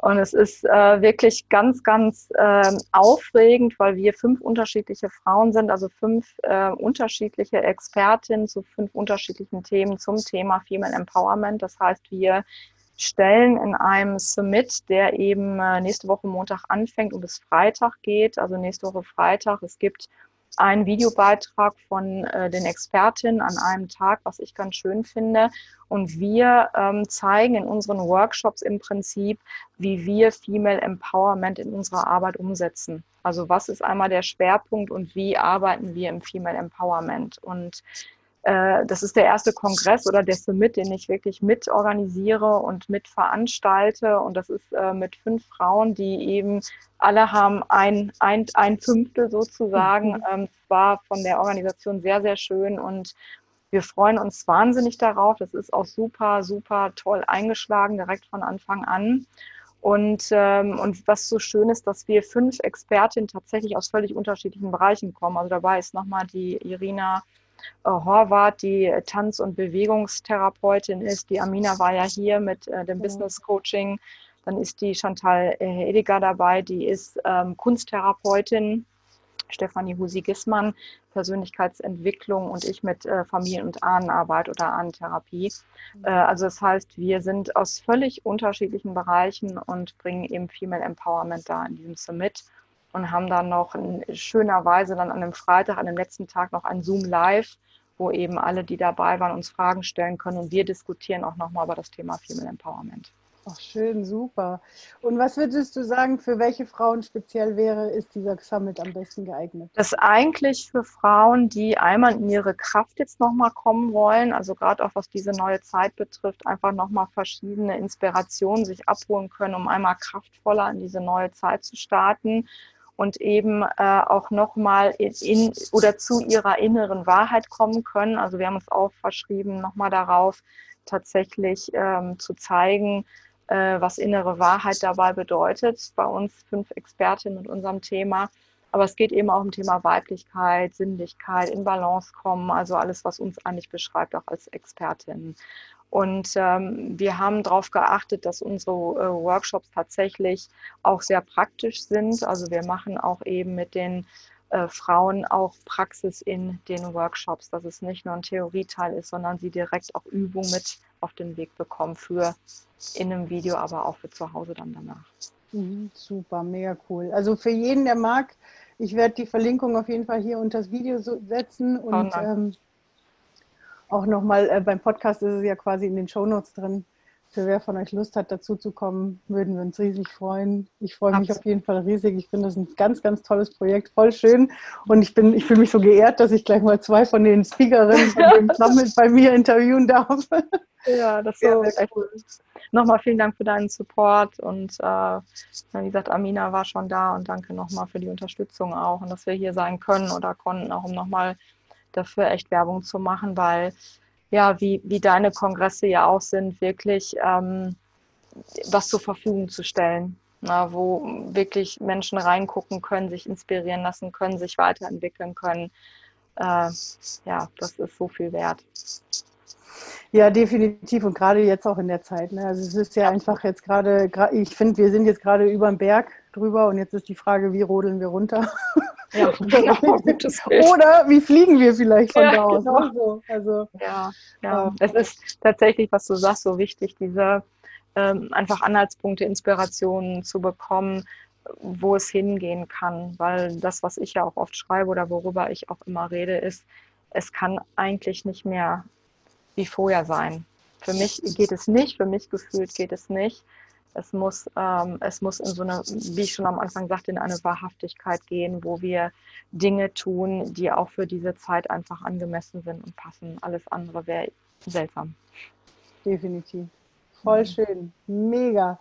Und es ist äh, wirklich ganz, ganz äh, aufregend, weil wir fünf unterschiedliche Frauen sind, also fünf äh, unterschiedliche Expertinnen zu fünf unterschiedlichen Themen zum Thema Female Empowerment. Das heißt, wir stellen in einem Summit, der eben äh, nächste Woche Montag anfängt und bis Freitag geht, also nächste Woche Freitag. Es gibt einen Videobeitrag von äh, den Expertinnen an einem Tag, was ich ganz schön finde. Und wir ähm, zeigen in unseren Workshops im Prinzip, wie wir Female Empowerment in unserer Arbeit umsetzen. Also was ist einmal der Schwerpunkt und wie arbeiten wir im Female Empowerment? Und äh, das ist der erste Kongress oder der Summit, den ich wirklich mitorganisiere und mitveranstalte. Und das ist äh, mit fünf Frauen, die eben alle haben ein, ein, ein Fünftel sozusagen. Mhm. Ähm, war von der Organisation sehr, sehr schön und wir freuen uns wahnsinnig darauf. Das ist auch super, super toll eingeschlagen, direkt von Anfang an. Und, ähm, und was so schön ist, dass wir fünf Expertinnen tatsächlich aus völlig unterschiedlichen Bereichen kommen. Also dabei ist nochmal die Irina Horvath, die Tanz- und Bewegungstherapeutin ist. Die Amina war ja hier mit äh, dem Business Coaching. Dann ist die Chantal äh, Ediger dabei, die ist ähm, Kunsttherapeutin. Stefanie Husi-Gissmann, Persönlichkeitsentwicklung und ich mit äh, Familien- und Ahnenarbeit oder Ahnentherapie. Äh, also das heißt, wir sind aus völlig unterschiedlichen Bereichen und bringen eben Female Empowerment da in diesem Summit und haben dann noch in schöner Weise dann an einem Freitag, an dem letzten Tag noch ein Zoom Live, wo eben alle, die dabei waren, uns Fragen stellen können und wir diskutieren auch nochmal über das Thema Female Empowerment. Ach, schön, super. Und was würdest du sagen, für welche Frauen speziell wäre, ist dieser Summit am besten geeignet? Das ist eigentlich für Frauen, die einmal in ihre Kraft jetzt nochmal kommen wollen, also gerade auch was diese neue Zeit betrifft, einfach nochmal verschiedene Inspirationen sich abholen können, um einmal kraftvoller in diese neue Zeit zu starten und eben äh, auch nochmal in, in oder zu ihrer inneren Wahrheit kommen können. Also wir haben uns auch verschrieben, nochmal darauf tatsächlich ähm, zu zeigen, äh, was innere Wahrheit dabei bedeutet. Bei uns fünf Expertinnen mit unserem Thema. Aber es geht eben auch um Thema Weiblichkeit, Sinnlichkeit, in Balance kommen, also alles, was uns eigentlich beschreibt, auch als Expertinnen. Und ähm, wir haben darauf geachtet, dass unsere äh, Workshops tatsächlich auch sehr praktisch sind. Also wir machen auch eben mit den äh, Frauen auch Praxis in den Workshops, dass es nicht nur ein Theorieteil ist, sondern sie direkt auch Übung mit auf den Weg bekommen für in einem Video, aber auch für zu Hause dann danach. Mhm, super, mega cool. Also für jeden, der mag, ich werde die Verlinkung auf jeden Fall hier unter das Video setzen und oh ähm, auch nochmal äh, beim Podcast ist es ja quasi in den Shownotes drin. Für wer von euch Lust hat, dazu zu kommen, würden wir uns riesig freuen. Ich freue mich auf jeden Fall riesig. Ich finde das ein ganz, ganz tolles Projekt, voll schön. Und ich bin, ich fühle mich so geehrt, dass ich gleich mal zwei von den Speakerinnen von dem <laughs> Summit bei mir interviewen darf. Ja, das ist ja, echt cool. Nochmal vielen Dank für deinen Support und äh, wie gesagt, Amina war schon da und danke nochmal für die Unterstützung auch und dass wir hier sein können oder konnten, auch um nochmal dafür echt Werbung zu machen, weil ja, wie, wie deine Kongresse ja auch sind, wirklich ähm, was zur Verfügung zu stellen, na, wo wirklich Menschen reingucken können, sich inspirieren lassen können, sich weiterentwickeln können. Äh, ja, das ist so viel wert. Ja, definitiv und gerade jetzt auch in der Zeit. Ne? Also es ist ja einfach jetzt gerade, ich finde, wir sind jetzt gerade über dem Berg drüber und jetzt ist die Frage, wie rodeln wir runter? <laughs> Ja, <laughs> genau, <laughs> Oder wie fliegen wir vielleicht von ja, da aus? Genau. So. Also, ja, ja. Ähm, es ist tatsächlich, was du sagst, so wichtig, diese ähm, einfach Anhaltspunkte, Inspirationen zu bekommen, wo es hingehen kann. Weil das, was ich ja auch oft schreibe oder worüber ich auch immer rede, ist, es kann eigentlich nicht mehr wie vorher sein. Für mich geht es nicht, für mich gefühlt geht es nicht. Es muss, ähm, es muss in so eine, wie ich schon am Anfang sagte, in eine Wahrhaftigkeit gehen, wo wir Dinge tun, die auch für diese Zeit einfach angemessen sind und passen. Alles andere wäre seltsam. Definitiv. Voll schön. Mega.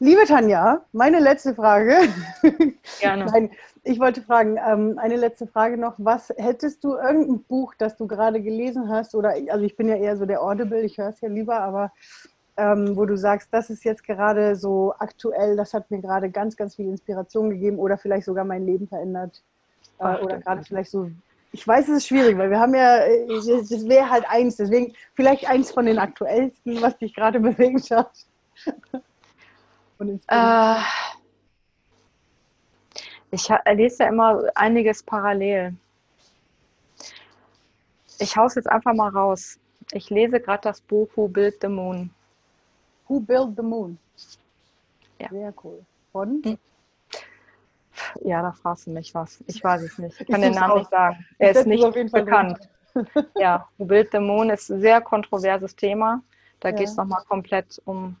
Liebe Tanja, meine letzte Frage. <laughs> Gerne. <laughs> Nein, ich wollte fragen, ähm, eine letzte Frage noch. Was hättest du irgendein Buch, das du gerade gelesen hast? Oder also ich bin ja eher so der Audible, ich höre es ja lieber, aber ähm, wo du sagst, das ist jetzt gerade so aktuell, das hat mir gerade ganz, ganz viel Inspiration gegeben oder vielleicht sogar mein Leben verändert. Äh, oder gerade vielleicht so, ich weiß, es ist schwierig, weil wir haben ja, äh, das wäre halt eins, deswegen vielleicht eins von den aktuellsten, was dich gerade <laughs> bewegt hat. äh, ich lese ja immer einiges parallel. Ich hau's jetzt einfach mal raus. Ich lese gerade das Buch Who Built the Moon. Who Built the Moon? Ja. Sehr cool. Von? Hm. Ja, da fragst du mich was. Ich weiß es nicht. Ich kann ich den Namen nicht sagen. Er ist nicht bekannt. <laughs> ja, Who Built the Moon ist ein sehr kontroverses Thema. Da ja. geht es nochmal komplett um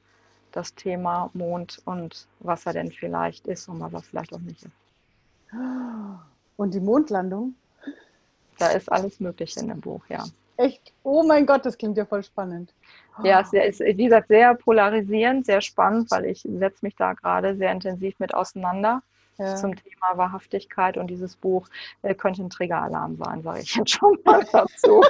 das Thema Mond und was er denn vielleicht ist und was er vielleicht auch nicht ist. Und die Mondlandung? Da ist alles Mögliche in dem Buch, ja. Echt? Oh mein Gott, das klingt ja voll spannend. Ja, es ist, wie gesagt, sehr polarisierend, sehr spannend, weil ich setze mich da gerade sehr intensiv mit auseinander ja. zum Thema Wahrhaftigkeit und dieses Buch äh, könnte ein Triggeralarm sein, sage ich jetzt schon mal <laughs> dazu.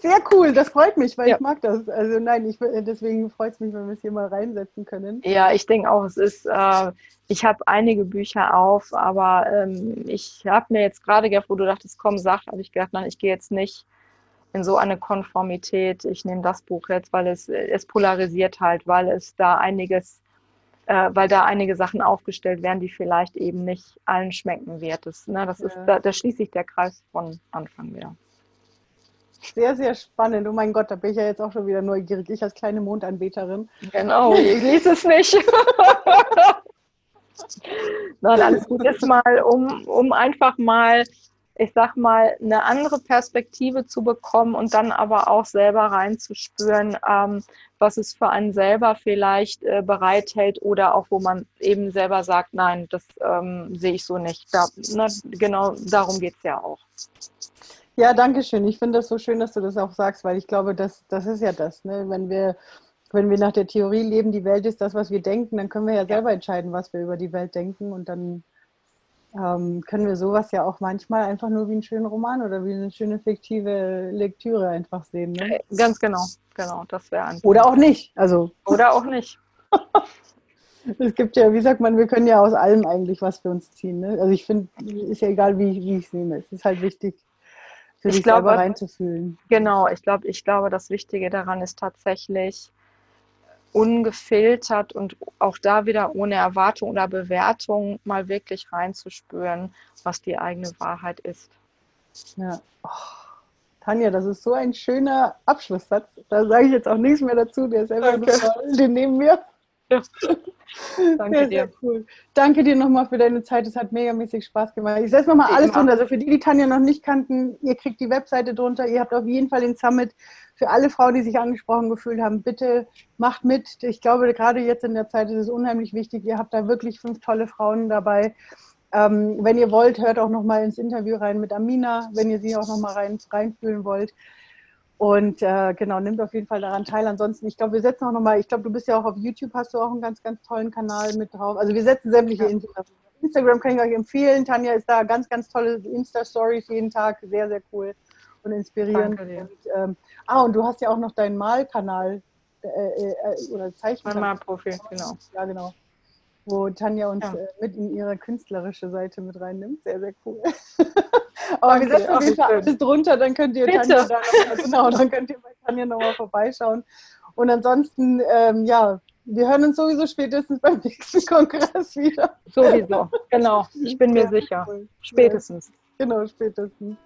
Sehr cool, das freut mich, weil ja. ich mag das. Also nein, ich, deswegen freut es mich, wenn wir es hier mal reinsetzen können. Ja, ich denke auch, es ist, äh, ich habe einige Bücher auf, aber ähm, ich habe mir jetzt gerade gedacht, wo du dachtest, komm, sag, habe ich gedacht, nein, ich gehe jetzt nicht in so eine Konformität. Ich nehme das Buch jetzt, weil es, es polarisiert halt, weil es da einiges äh, weil da einige Sachen aufgestellt werden, die vielleicht eben nicht allen schmecken wird. Das, ne, das ja. ist, da, da schließt sich der Kreis von Anfang wieder. Sehr, sehr spannend. Oh mein Gott, da bin ich ja jetzt auch schon wieder neugierig. Ich als kleine Mondanbeterin. Genau, ich lese es nicht. <laughs> Nein, alles gut ist mal, um, um einfach mal ich sag mal, eine andere Perspektive zu bekommen und dann aber auch selber reinzuspüren, ähm, was es für einen selber vielleicht äh, bereithält oder auch wo man eben selber sagt, nein, das ähm, sehe ich so nicht. Da, ne, genau darum geht es ja auch. Ja, danke schön. Ich finde das so schön, dass du das auch sagst, weil ich glaube, das, das ist ja das. Ne? Wenn, wir, wenn wir nach der Theorie leben, die Welt ist das, was wir denken, dann können wir ja selber entscheiden, was wir über die Welt denken und dann ähm, können wir sowas ja auch manchmal einfach nur wie einen schönen Roman oder wie eine schöne fiktive Lektüre einfach sehen. Ne? Äh, ganz genau, genau, das wäre ein. Oder auch nicht, also. Oder auch nicht. <laughs> es gibt ja, wie sagt man, wir können ja aus allem eigentlich was für uns ziehen. Ne? Also ich finde, ist ja egal, wie, wie ich es nehme. Es ist halt wichtig, für ich sich glaube, selber reinzufühlen. Genau, ich glaube, ich glaube, das Wichtige daran ist tatsächlich, ungefiltert und auch da wieder ohne Erwartung oder Bewertung mal wirklich reinzuspüren, was die eigene Wahrheit ist. Ja. Oh, Tanja, das ist so ein schöner Abschlusssatz. Da sage ich jetzt auch nichts mehr dazu. Der ist einfach nur, den nehmen wir. Ja. <laughs> Danke sehr, dir. Sehr cool. Danke dir nochmal für deine Zeit. Es hat megamäßig Spaß gemacht. Ich setze nochmal alles drunter. Also für die, die Tanja noch nicht kannten, ihr kriegt die Webseite drunter. Ihr habt auf jeden Fall den Summit für alle Frauen, die sich angesprochen gefühlt haben. Bitte macht mit. Ich glaube, gerade jetzt in der Zeit ist es unheimlich wichtig. Ihr habt da wirklich fünf tolle Frauen dabei. Ähm, wenn ihr wollt, hört auch nochmal ins Interview rein mit Amina, wenn ihr sie auch nochmal rein, reinfühlen wollt. Und äh, genau, nimmt auf jeden Fall daran teil. Ansonsten, ich glaube, wir setzen auch nochmal, ich glaube, du bist ja auch auf YouTube, hast du auch einen ganz, ganz tollen Kanal mit drauf. Also wir setzen sämtliche ja. Infos. Instagram kann ich euch empfehlen. Tanja ist da ganz, ganz tolle Insta-Stories jeden Tag. Sehr, sehr cool und inspirierend. Und, ähm, ah, und du hast ja auch noch deinen Malkanal äh, äh, äh oder Zeichen. Mein Malprofil, genau. Ja, genau. Wo Tanja uns ja. äh, mit in ihre künstlerische Seite mit reinnimmt. Sehr, sehr cool. <laughs> Aber Danke, wir setzen auf jeden Fall alles drunter, dann könnt ihr Bitte. Tanja da noch, genau, dann könnt ihr bei Tanja nochmal vorbeischauen. Und ansonsten, ähm, ja, wir hören uns sowieso spätestens beim <laughs> nächsten Kongress wieder. Sowieso, genau. Ich bin mir sicher. Cool. Spätestens. Genau, spätestens.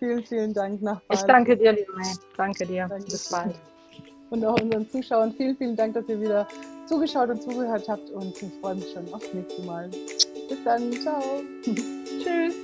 Vielen, vielen Dank nach Bali. Ich danke dir, liebe May. Danke dir. Danke. Bis bald. Und auch unseren Zuschauern vielen, vielen Dank, dass ihr wieder zugeschaut und zugehört habt. Und ich freue mich schon aufs nächste Mal. Bis dann. Ciao. <laughs> Tschüss.